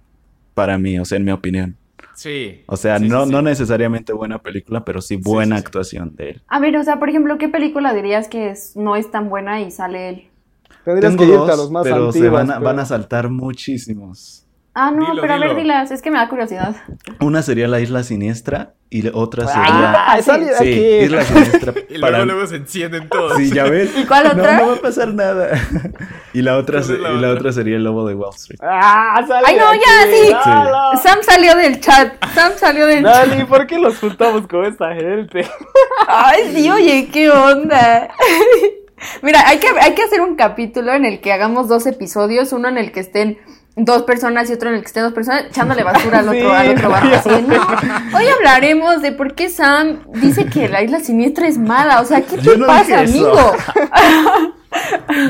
Para mí, o sea, en mi opinión. Sí. O sea, Sí, no, sí. no necesariamente buena película, pero sí buena sí, sí. actuación de él. A ver, o sea, por ejemplo, ¿qué película dirías que es, no es tan buena y sale él? Tendrías Tengo que irte a dos, los más pero antiguos. se van a, pero- van a saltar muchísimos. Ah, no, Dilo, pero a ver, dilo. dilas. Es que me da curiosidad. Una sería La Isla Siniestra y la otra Ay, sería... de Sí, aquí. Isla Siniestra. (laughs) Y para- luego, luego se encienden todos. Sí, ya ves. ¿Y cuál otra? No, no va a pasar nada. (laughs) y la otra, ¿Cuál es se- la y la otra? sería El Lobo de Wall Street. Ah, sal Ay, de no, aquí, ya, sí. Sam salió del chat. Sam salió del chat. Dani, ¿por qué los juntamos con esta gente? (laughs) Ay, sí, oye, ¿qué onda? Mira, hay que, hay que hacer un capítulo en el que hagamos dos episodios, uno en el que estén dos personas y otro en el que estén dos personas echándole basura al (laughs) otro, Sí, al otro barco. Así no, hoy hablaremos de por qué Sam dice que la isla siniestra es mala. O sea, ¿qué te no pasa, amigo? (laughs)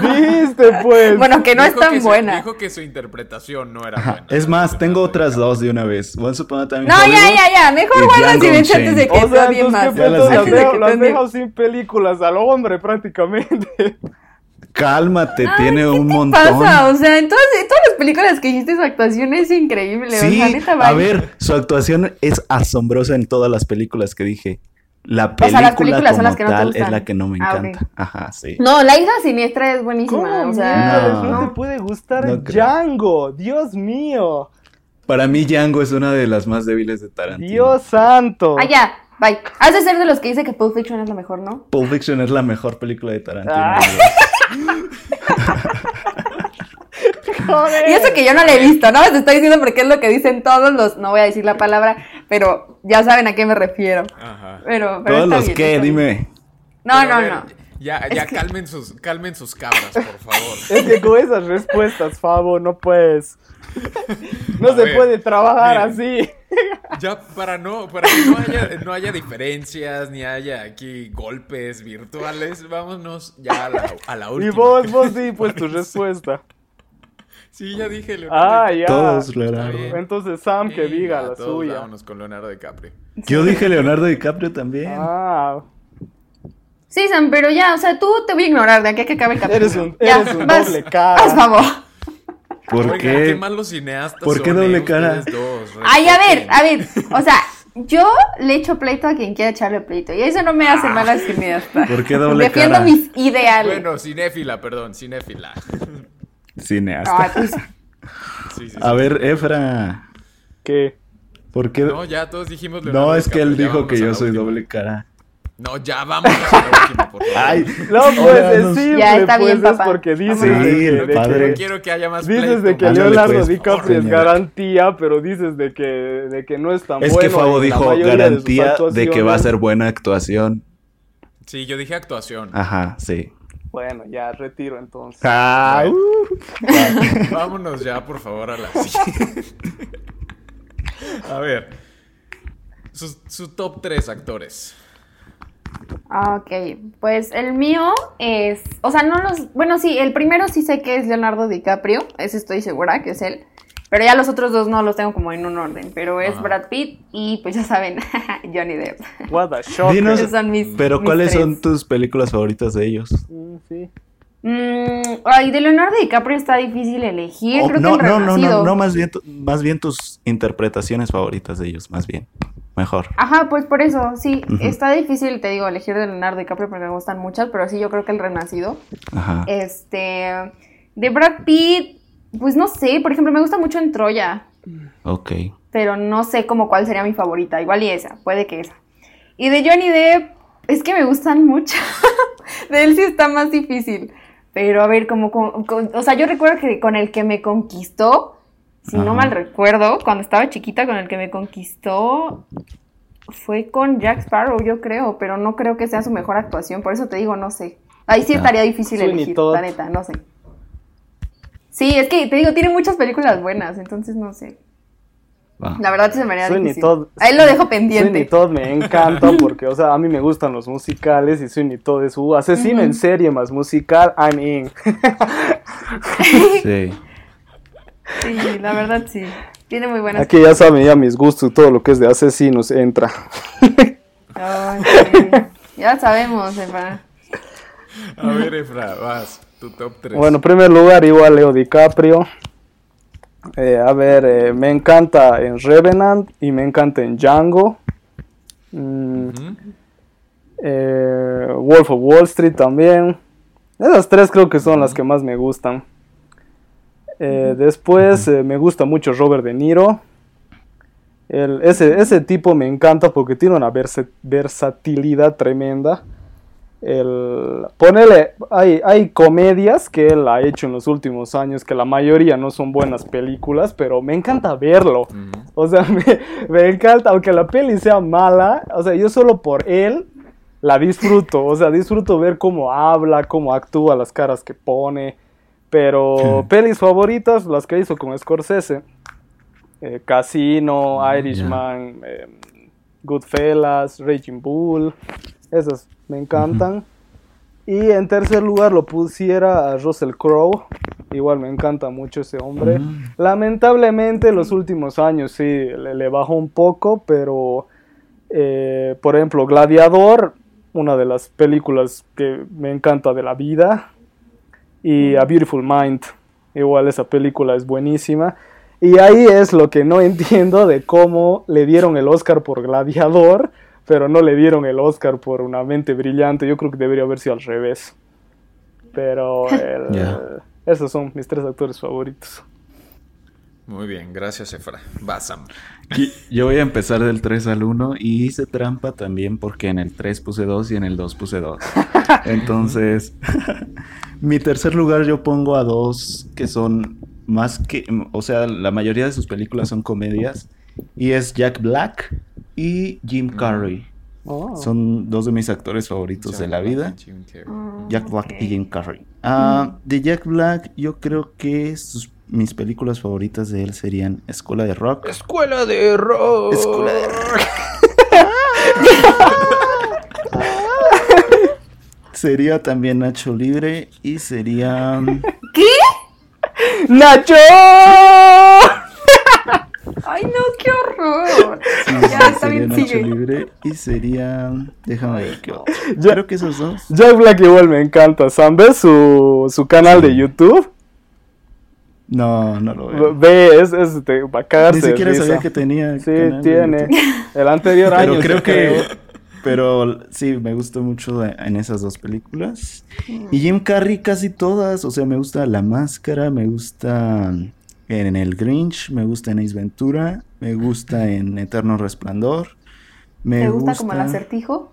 Viste, pues. Bueno, que no es tan su- buena. dijo que su interpretación no era buena. Es más, tengo otras dos de una vez. Once Upon a Time No, ya, ya, ya. Mejor y guarda silencio antes de que o sea, entonces, más. ¿qué Ya las dejo- las dejo sin películas al hombre, prácticamente. Cálmate, Ay, tiene ¿qué un te montón. pasa? O sea, en todas, en todas las películas que hiciste su actuación es increíble. Sí, o sea, neta, a ver, su actuación es asombrosa en todas las películas que dije. La O sea, película las películas son como las que no te es la que no me Ah, encanta. Ajá, sí. No, la isla siniestra es buenísima. ¿Cómo o sea, miércoles no. no te puede gustar No. Django? Dios mío. Para mí Django es una de las más débiles de Tarantino. Dios santo. Ah, ya, bye. Has de ser de los que dice que Pulp Fiction es lo mejor, ¿no? Pulp Fiction es la mejor película de Tarantino. Ah. (laughs) Joder. Y eso que yo no la he visto, ¿no? Te estoy diciendo porque es lo que dicen todos los. No voy a decir la palabra, pero ya saben a qué me refiero. Ajá. Pero, pero Todos los bien, que, dime. No, Pero no, ver, no. Ya, ya calmen, sus, calmen sus cabras, por favor. (laughs) Es que con esas respuestas, Fabo, no puedes. No A se ver, puede trabajar miren. así. Ya para no, para que no haya, no haya diferencias, ni haya aquí golpes virtuales, vámonos ya a la, a la Y última. vos, vos di pues (laughs) tu respuesta. Sí, ya dije, Leonardo. Ah, ya. Todos, Leonardo. Entonces Sam que Sí, diga ya, la todos suya. Vámonos con Leonardo DiCaprio. Yo dije Leonardo DiCaprio también. Ah, Sí, Sam, pero ya, o sea, tú te voy a ignorar de aquí a que acabe el capítulo. Eres un- Ya, eres un vas, doble cara. Haz favor. ¿Por Oigan, qué? malos cineastas ¿Por qué son, doble eh, cara? dos, Ay, a ver, a ver. O sea, yo le echo pleito a quien quiera echarle pleito. Y eso no me hace mala cineasta. ¿Por qué doble Defiendo cara? mis ideales. Bueno, cinéfila, perdón, cinéfila. Cineasta. Ay, pues, Sí, sí, sí. A ver, Efra. ¿qué? ¿Por qué? No, ya todos dijimos Leonardo No, es que él dijo que yo soy última. doble cara. No, ya vamos a la última, por favor. Ay, No puedes nos- decir, Ya está bien, pues, es papá. porque dices Sí, de que, de padre. que- No quiero que haya más dices de que Leonardo pues, DiCaprio es garantía, pero dices de que, de que no es tan es bueno. que Fabo dijo de garantía de, que va a ser buena actuación. Sí, yo dije actuación. Ajá, sí. Bueno, ya retiro entonces. Ah, Bueno. uh. Vámonos ya, por favor, a la (laughs) siguiente. a ver. Su, su top 3 actores. Ah, Ok, pues el mío es, o sea, no los, bueno, sí, el primero sí sé que es Leonardo DiCaprio, ese estoy segura que es él, pero ya los otros dos no los tengo como en un orden, pero es Ajá. Brad Pitt y pues ya saben, (laughs) Johnny Depp. What a shock. Dinos- son mis, Pero mis ¿cuáles tres. son tus películas favoritas de ellos? Mm, sí. Mm, ay, de Leonardo DiCaprio está difícil elegir, Oh, creo no, que el no, no, no, no, más bien, tu- más bien tus interpretaciones favoritas de ellos, más bien. Mejor. Ajá, pues por eso, sí, está difícil, te digo, elegir de Leonardo DiCaprio porque me gustan muchas, pero sí, yo creo que el Renacido. Ajá. Este, de Brad Pitt, pues no sé, por ejemplo, me gusta mucho en Troya, Ok. pero no sé como cuál sería mi favorita, igual y esa, puede que esa. Y de Johnny Depp, es que me gustan mucho, (laughs) de él sí está más difícil, pero a ver, como, como- con- o sea, yo recuerdo que con el que me conquistó, si no mal recuerdo, cuando estaba chiquita, con el que me conquistó fue con Jack Sparrow, yo creo, pero no creo que sea su mejor actuación, por eso te digo, no sé. Ahí sí Ah. estaría difícil elegir, la neta, no sé. Sí, es que te digo, tiene muchas películas buenas, entonces no sé. Va. La verdad sí se me haría Sweeney difícil. Todd. Ahí lo dejo Sweeney pendiente. Todd me encanta (laughs) porque, o sea, a mí me gustan los musicales y Sweeney Todd es su asesino en serie más musical, I'm in. (laughs) Sí. Sí, la verdad sí. Tiene muy buenas. Aquí ya saben ya mis gustos, todo lo que es de asesinos entra. (laughs) Ay, sí. Ya sabemos, Eva. A ver, Efra, vas. Tu top 3. Bueno, en primer lugar, igual Leo DiCaprio. Eh, a ver, eh, me encanta en Revenant y me encanta en Django. Mm, eh, Wolf of Wall Street también. Esas tres creo que son las que más me gustan. Después me gusta mucho Robert De Niro. El- ese, ese tipo me encanta porque tiene una versa- versatilidad tremenda. El, ponele, hay, hay comedias que él ha hecho en los últimos años que la mayoría no son buenas películas, pero me encanta verlo. O sea, (laughs) me, me encanta, aunque la peli sea mala, o sea, yo solo por él la disfruto. O sea, disfruto ver cómo habla, cómo actúa, las caras que pone. Pero (laughs) pelis favoritas, las que hizo con Scorsese. Eh, Casino, Irishman, eh, Goodfellas, Raging Bull. Esas me encantan. Y en tercer lugar lo pusiera a Russell Crowe. Igual me encanta mucho ese hombre. Mm. Lamentablemente los últimos años sí le, le bajó un poco, pero eh, por ejemplo Gladiador, una de las películas que me encanta de la vida. Y A Beautiful Mind, igual esa película es buenísima. Y ahí es lo que no (laughs) entiendo de cómo le dieron el Oscar por Gladiador, pero no le dieron el Oscar por Una mente brillante. Yo creo que debería haber sido al revés. Pero (laughs) el- esos son mis tres actores favoritos. Muy bien, gracias, Efra. Vas, Sam. Y Yo voy a empezar del 3 al 1 y hice trampa también porque en el 3 puse 2 y en el 2 puse 2. (laughs) Entonces, (laughs) mi tercer lugar yo pongo a dos que son más que, o sea, la mayoría de sus películas son comedias y es Jack Black y Jim Carrey. Oh. Son dos de mis actores favoritos de la vida. Jim Carrey. Jack Black y Jim Carrey. Ah, de Jack Black, yo creo que sus- mis películas favoritas de él serían Escuela de Rock. Escuela de rock. Escuela de Rock. (laughs) sería también Nacho Libre y sería. ¡Nacho! Ay, no, qué horror. sí, ya, sí, está sería bien, Nacho sigue. Libre y sería. Déjame ver qué otro. Ya- Creo que esos dos. Jack Black igual me encanta. Sam, ¿ves su, su canal de YouTube? No, no lo veo. Ve, es, es de, va a cagarse Ni siquiera risa. sabía que tenía. Sí, canal tiene. El anterior año. Pero creo que. Pero sí, me gustó mucho en esas dos películas. Y Jim Carrey casi todas. O sea, me gusta La Máscara, me gusta en El Grinch, me gusta en Ace Ventura, me gusta en Eterno Resplandor. Me ¿Te gusta como el acertijo?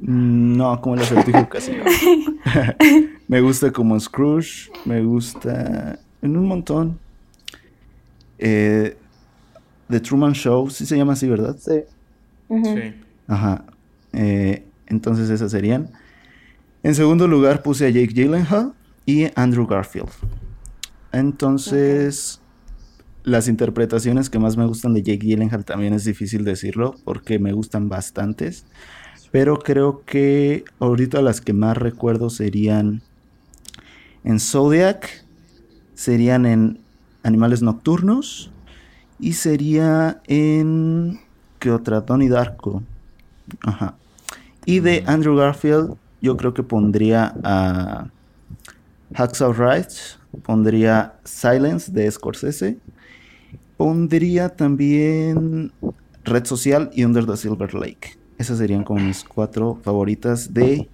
Mm, No, como el acertijo casi no. (laughs) (laughs) me gusta como Scrooge, me gusta en un montón. Eh, The Truman Show, sí se llama así, ¿verdad? Sí. Ajá. Eh, entonces esas serían. En segundo lugar puse a Jake Gyllenhaal y Andrew Garfield. Entonces, las interpretaciones que más me gustan de Jake Gyllenhaal también es difícil decirlo porque me gustan bastantes. Pero creo que ahorita las que más recuerdo serían en Zodiac, serían en Animales Nocturnos y sería en... ¿Qué otra? Donnie Darko. Ajá. Y de Andrew Garfield, yo creo que pondría a Hacksaw Ridge, pondría Silence de Scorsese, pondría también Red Social y Under the Silver Lake. Esas serían como mis cuatro favoritas de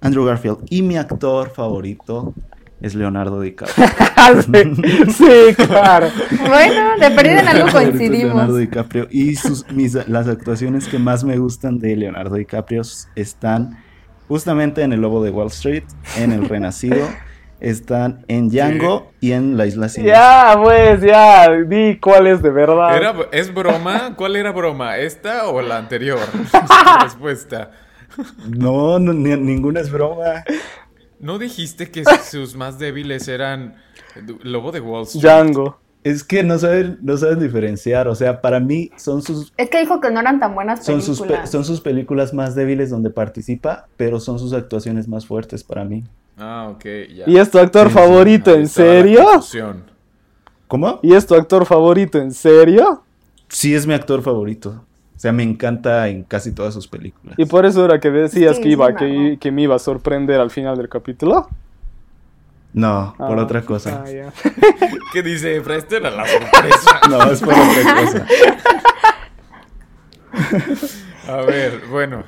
Andrew Garfield. Y mi actor favorito es Leonardo DiCaprio. (laughs) sí, sí, claro. Bueno, de perdida en algo coincidimos. Leonardo DiCaprio. Y sus, mis- las actuaciones que más me gustan de Leonardo DiCaprio están justamente en El Lobo de Wall Street, en El Renacido, están en Django y en La Isla Sin Ya, pues, ya. Di cuál es de verdad. Era, ¿Es broma? (laughs) ¿Cuál era broma? ¿Esta o la anterior? (laughs) (laughs) Respuesta. No, no, ni- ninguna es broma. ¿No dijiste que sus más débiles eran Lobo de Wall Street? Django. Es que no saben, no saben diferenciar. O sea, para mí son sus, Es que dijo que no eran tan buenas son películas. sus, pe- son sus películas más débiles donde participa, pero son sus actuaciones más fuertes para mí. Ah, ok, ya. ¿Y es tu actor Sí, favorito, en serio? ¿Cómo? ¿Y es tu actor favorito, en serio? Sí es mi actor favorito. O sea, me encanta en casi todas sus películas. Y por eso era que decías Sí, que iba, que, no. que me iba a sorprender al final del capítulo. No, por Ah, otra cosa. ah. (laughs) ¿Qué dice Efra? Esta era la sorpresa. (laughs) No, es por otra cosa. (laughs) A ver, bueno.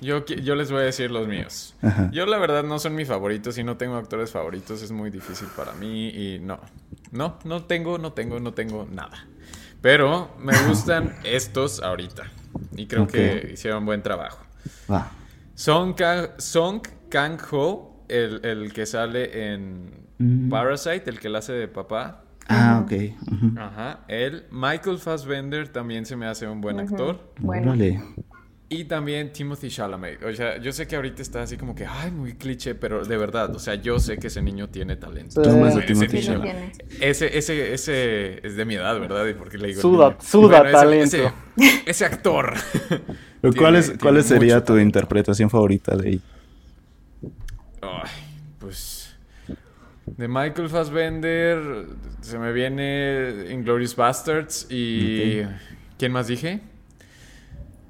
Yo, yo les voy a decir los míos. Ajá. Yo la verdad no son mis favoritos y no tengo actores favoritos. Es muy difícil para mí y no. No, no tengo, no tengo, no tengo nada. Pero me (laughs) gustan estos ahorita. Y creo que hicieron buen trabajo. Va. Song, Kang, Song Kang-ho, el, el que sale en Mm. Parasite, el que la hace de papá. Ah, ok. Ajá. Él. Michael Fassbender también se me hace un buen actor. Bueno. Órale. Y también Timothy Chalamet. O sea, yo sé que ahorita está así como que, ay, muy cliché, pero de verdad, o sea, yo sé que ese niño tiene talento. Sí. Ese Timothy Chalamet. Ese, ese, ese es de mi edad, ¿verdad? ¿Y por qué le digo Suda- suda talento. Ese, ese actor. (laughs) Pero ¿Cuál, Tiene- es, ¿Cuál sería tu talento. interpretación favorita de ahí? Ay, pues. De Michael Fassbender se me viene Inglorious Bastards y. ¿Quién más dije?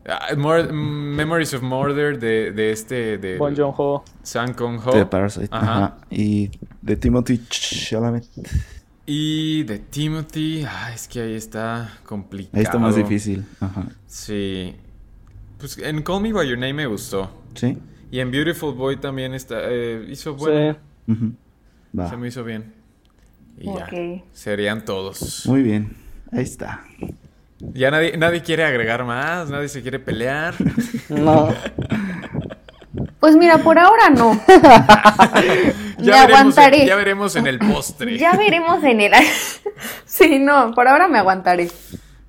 Ah, Mor- Memories of Murder de, de este. De Bon Joon-ho. Sang Kong Ho. De Parasite. Ajá. Ajá. Y de Timothy Chalamet. Y de Timothy. ah, es que ahí está complicado. Ahí está más difícil. Ajá. Sí. Pues en Call Me By Your Name me gustó. ¿Sí? Y en Beautiful Boy también está. eh, hizo bueno. Sí. Se me hizo bien. Y ya. Serían todos. Muy bien. Ahí está. Ya nadie, nadie quiere agregar más, nadie se quiere pelear. (laughs) No. Pues mira, por ahora no. (laughs) Me Ya veremos, aguantaré. en, ya veremos en el postre. Ya veremos en el... (laughs) sí, no, por ahora me aguantaré.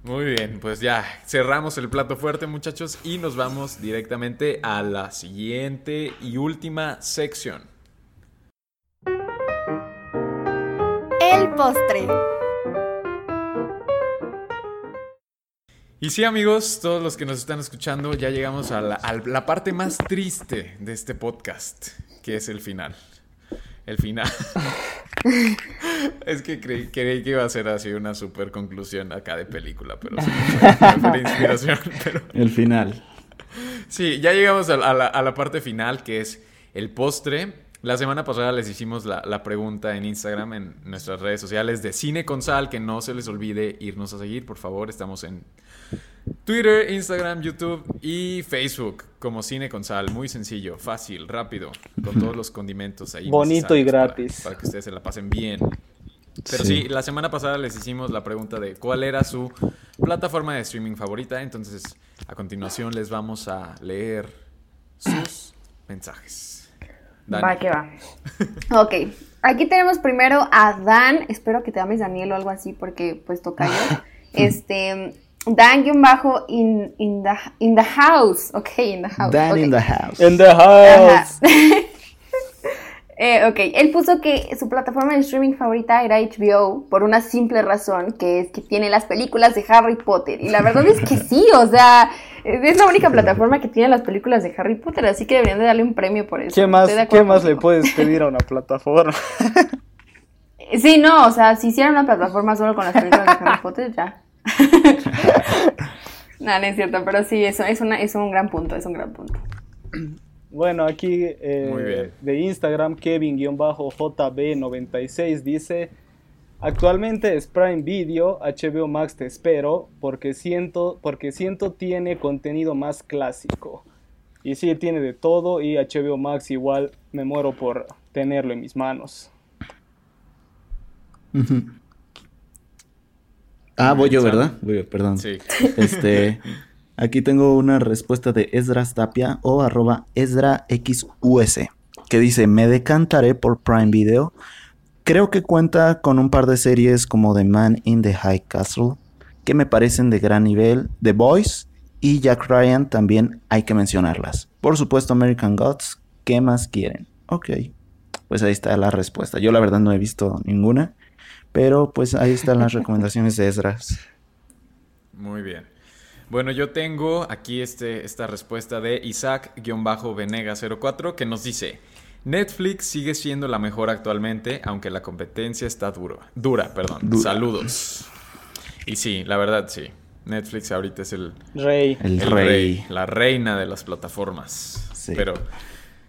Muy bien, pues ya cerramos el plato fuerte, muchachos, y nos vamos directamente a la siguiente y última sección. El postre. Y sí, amigos, todos los que nos están escuchando, ya llegamos a la, a la parte más triste de este podcast, que es el final. El final. (laughs) es que creí, creí que iba a ser así una super conclusión acá de película, pero sí, fue- inspiración. (laughs) Pero El final. sí, ya llegamos a, a la, a la parte final, que es el postre. La semana pasada les hicimos la, la pregunta en Instagram, en nuestras redes sociales de Cine con Sal, que no se les olvide irnos a seguir, por favor. Estamos en Twitter, Instagram, YouTube y Facebook como Cine con Sal. Muy sencillo, fácil, rápido, con todos los condimentos ahí. Bonito y para- gratis. Para, que ustedes se la pasen bien. Pero sí. Sí. la semana pasada les hicimos la pregunta de cuál era su plataforma de streaming favorita. Entonces, a continuación les vamos a leer sus mensajes. Dani. Va, que va. Ok, aquí tenemos primero a Dan, espero que te llames Daniel o algo así porque pues toca yo. (laughs) Este, Dan-bajo in, in, the, in the house. Ok, in the house. Dan ok. in the house. In the house. (laughs) Eh, ok, él puso que su plataforma de streaming favorita era HBO por una simple razón, que es que tiene las películas de Harry Potter. Y la verdad es que sí, o sea, es la única plataforma que tiene las películas de Harry Potter, así que deberían de darle un premio por eso. ¿Qué más, ¿qué más le puedes pedir a una plataforma? (laughs) Sí, no, o sea, si hicieran una plataforma solo con las películas de Harry Potter, ya. (laughs) no, no es cierto, pero sí, eso es, una, es un gran punto, es un gran punto. Bueno, aquí eh, de Instagram, Kevin-JB96 dice: Actualmente es Prime Video, HBO Max te espero, porque siento, porque siento tiene contenido más clásico. Y sí, tiene de todo, y HBO Max igual me muero por tenerlo en mis manos. Ah, voy yo, ¿verdad? Voy yo, perdón. Sí. (laughs) Este, aquí tengo una respuesta de Esdras Tapia o arroba EsdraXUS, que dice, me decantaré por Prime Video. Creo que cuenta con un par de series como The Man in the High Castle, que me parecen de gran nivel, The Boys y Jack Ryan también hay que mencionarlas. Por supuesto American Gods, ¿qué más quieren? Ok, pues ahí está la respuesta. Yo la verdad no he visto ninguna, pero pues ahí están las recomendaciones de Esdras. Muy bien. Bueno, yo tengo aquí este, esta respuesta de Isaac-Venega04 que nos dice, Netflix sigue siendo la mejor actualmente, aunque la competencia está duro, dura. Perdón. Dura. Saludos. Y sí, la verdad sí. Netflix ahorita es el, Rey. El, el rey. la reina de las plataformas. Sí. Pero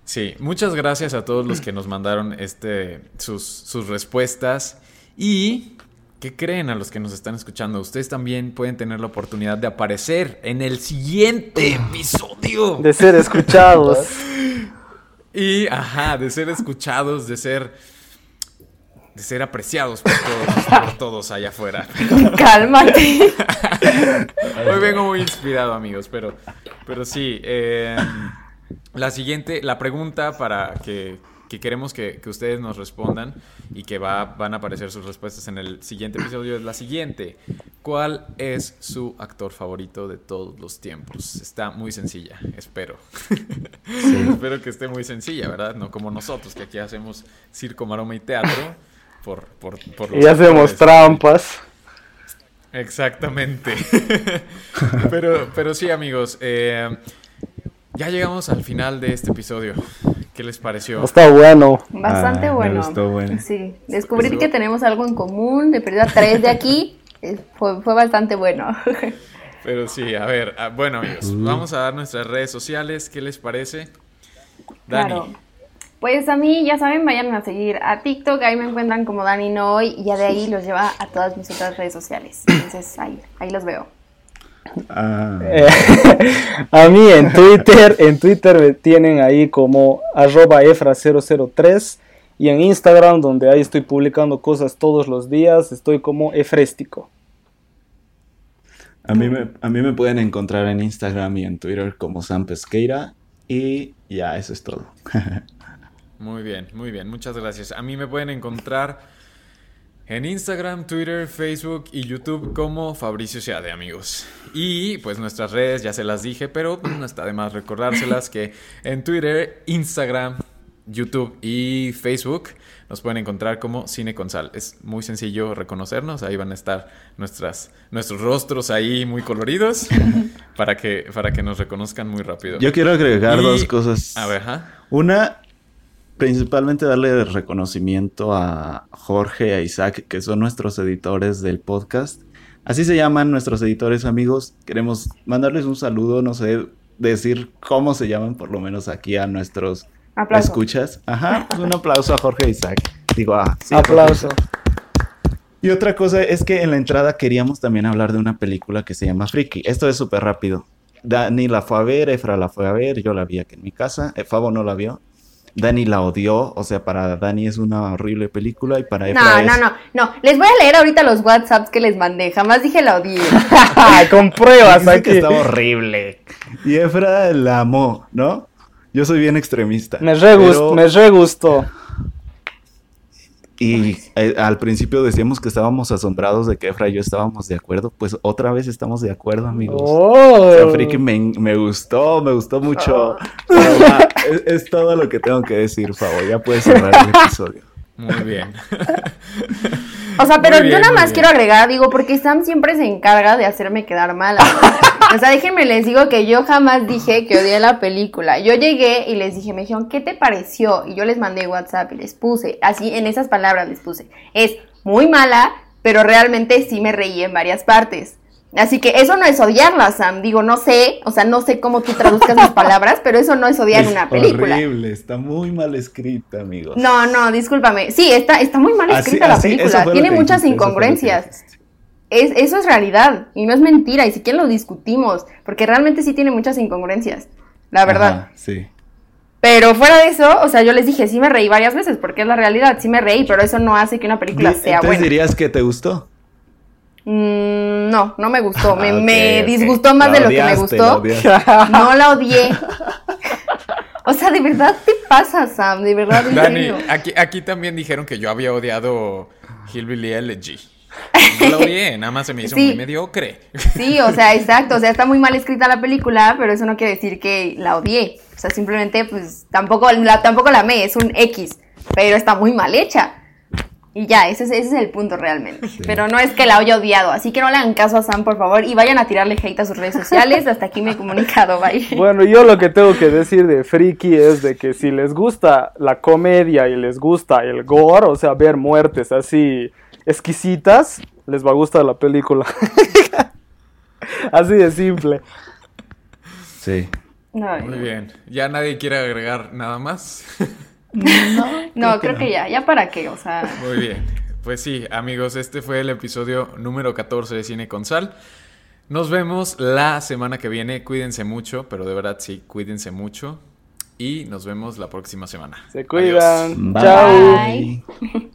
sí, muchas gracias a todos los que nos mandaron este, sus, sus respuestas. Y, ¿qué creen a los que nos están escuchando? Ustedes también pueden tener la oportunidad de aparecer en el siguiente episodio. De ser escuchados. (laughs) Y, ajá, de ser escuchados, de ser... De ser apreciados por todos, por todos allá afuera. (laughs) Cálmate. Hoy vengo muy inspirado, amigos, pero, pero sí. eh, la siguiente, la pregunta para que, que queremos que, que ustedes nos respondan y que va, van a aparecer sus respuestas en el siguiente episodio es la siguiente. ¿Cuál es su actor favorito de todos los tiempos? Está muy sencilla, espero. (laughs) espero que esté muy sencilla, ¿verdad? No como nosotros, que aquí hacemos circo, maroma y teatro. Por, por, por los Y hacemos actores. trampas. Exactamente. (laughs) pero, pero sí, amigos. eh, ya llegamos al final de este episodio. ¿Qué les pareció? Está bueno. Bastante Ah, me bueno. gustó, bueno. Sí, descubrir que tenemos algo en común, de perder a tres de aquí, (laughs) eh, fue, fue bastante bueno. (laughs) Pero sí, a ver, ah, bueno amigos, vamos a dar nuestras redes sociales, ¿qué les parece? Dani, Claro. Pues a mí, ya saben, vayan a seguir a TikTok, ahí me encuentran como Dani Noy y ya de ahí los lleva a todas mis otras redes sociales. Entonces ahí, ahí los veo. Ah, Eh, (laughs) a mí en Twitter, en Twitter me tienen ahí como arroba efra003 y en Instagram donde ahí estoy publicando cosas todos los días, estoy como efréstico. a, mí me, a mí me pueden encontrar en Instagram y en Twitter como Sam Pesqueira. Y ya, eso es todo. (laughs) muy bien, muy bien, muchas gracias. A mí me pueden encontrar en Instagram, Twitter, Facebook y YouTube como Fabricio Seade, amigos. Y pues nuestras redes ya se las dije, pero no está de más recordárselas que en Twitter, Instagram, YouTube y Facebook nos pueden encontrar como Cine con Sal. Es muy sencillo reconocernos, ahí van a estar nuestras, nuestros rostros ahí muy coloridos (laughs) para que, para que nos reconozcan muy rápido. Yo quiero agregar Y- dos cosas. A ver, ajá. Una, principalmente darle reconocimiento a Jorge a Isaac, que son nuestros editores del podcast. Así se llaman nuestros editores, amigos. Queremos mandarles un saludo, no sé, decir cómo se llaman, por lo menos aquí a nuestros Aplauso. escuchas. Ajá, pues un aplauso a Jorge e Isaac. Digo, ah, sí, Aplauso. y otra cosa es que en la entrada queríamos también hablar de una película que se llama Friki. Esto es súper rápido. Dani la fue a ver, Efra la fue a ver, yo la vi aquí en mi casa, eh, Fabo no la vio. Dani la odió, o sea, para Dani es una horrible película y para Efra No, es... no, no, no. Les voy a leer ahorita los WhatsApps que les mandé. Jamás dije la odié. (laughs) Con pruebas Dice que aquí. está horrible. Y Efra la amó, ¿no? Yo soy bien extremista. Me re, pero- me re gustó. Y eh, al principio decíamos que estábamos asombrados de que Efra y yo estábamos de acuerdo. Pues otra vez estamos de acuerdo, amigos. Oh. O sea, Friki me, me gustó, me gustó mucho. Pero va, es, es todo lo que tengo que decir, Fabo. Ya puedes cerrar el episodio. Muy bien. O sea, pero bien, yo nada más bien. quiero agregar, digo, porque Sam siempre se encarga de hacerme quedar mal. O sea, déjenme les digo que yo jamás dije que odié la película. Yo llegué y les dije, me dijeron, ¿qué te pareció? Y yo les mandé WhatsApp y les puse, así en esas palabras les puse, es muy mala, pero realmente sí me reí en varias partes. Así que eso no es odiarla, Sam. Digo, no sé, o sea, no sé cómo tú traduzcas las palabras, pero eso no es odiar Es una película. horrible, está muy mal escrita, amigos. No, no, discúlpame. Sí, está, está muy mal escrita la así- película. Tiene muchas dijiste, incongruencias. Es, eso es realidad y no es mentira. Y si quieren lo discutimos, porque realmente sí tiene muchas incongruencias, la verdad. Ajá, sí. Pero fuera de eso, o sea, yo les dije, sí me reí varias veces, porque es la realidad, sí me reí, pero eso no hace que una película sea Entonces buena. dirías que te gustó. Mm, no, no me gustó. Me, Ah, me disgustó más La de lo que me la gustó. (laughs) No la odié. O sea, de verdad te pasa, Sam, de verdad. Dani, aquí, aquí también dijeron que yo había odiado Hillbilly Elegy. No la (laughs) odié, nada más se me hizo Sí. muy mediocre. Sí, o sea, (laughs) exacto, o sea, está muy mal escrita la película, pero eso no quiere decir que la odié. O sea, simplemente, pues, tampoco la, tampoco la amé, es un X, pero está muy mal hecha. Y ya, ese es, ese es el punto realmente. Pero no es que la haya odiado, así que no le hagan caso a Sam, por favor, y vayan a tirarle hate a sus redes sociales. Hasta aquí me he comunicado, bye. (laughs) Bueno, yo lo que tengo que decir de Friki es de que si les gusta la comedia y les gusta el gore, o sea, ver muertes así exquisitas, les va a gustar la película. (laughs) así de simple. Sí. Muy bien. ¿Ya nadie quiere agregar nada más? (laughs) No, (laughs) creo que ya, ya para qué, o sea. Muy bien. Pues sí, amigos, este fue el episodio número 14 de Cine con Sal. Nos vemos la semana que viene. Cuídense mucho, pero de verdad sí, cuídense mucho. Y nos vemos la próxima semana. Se cuidan. Adiós. Bye. Chao. Bye.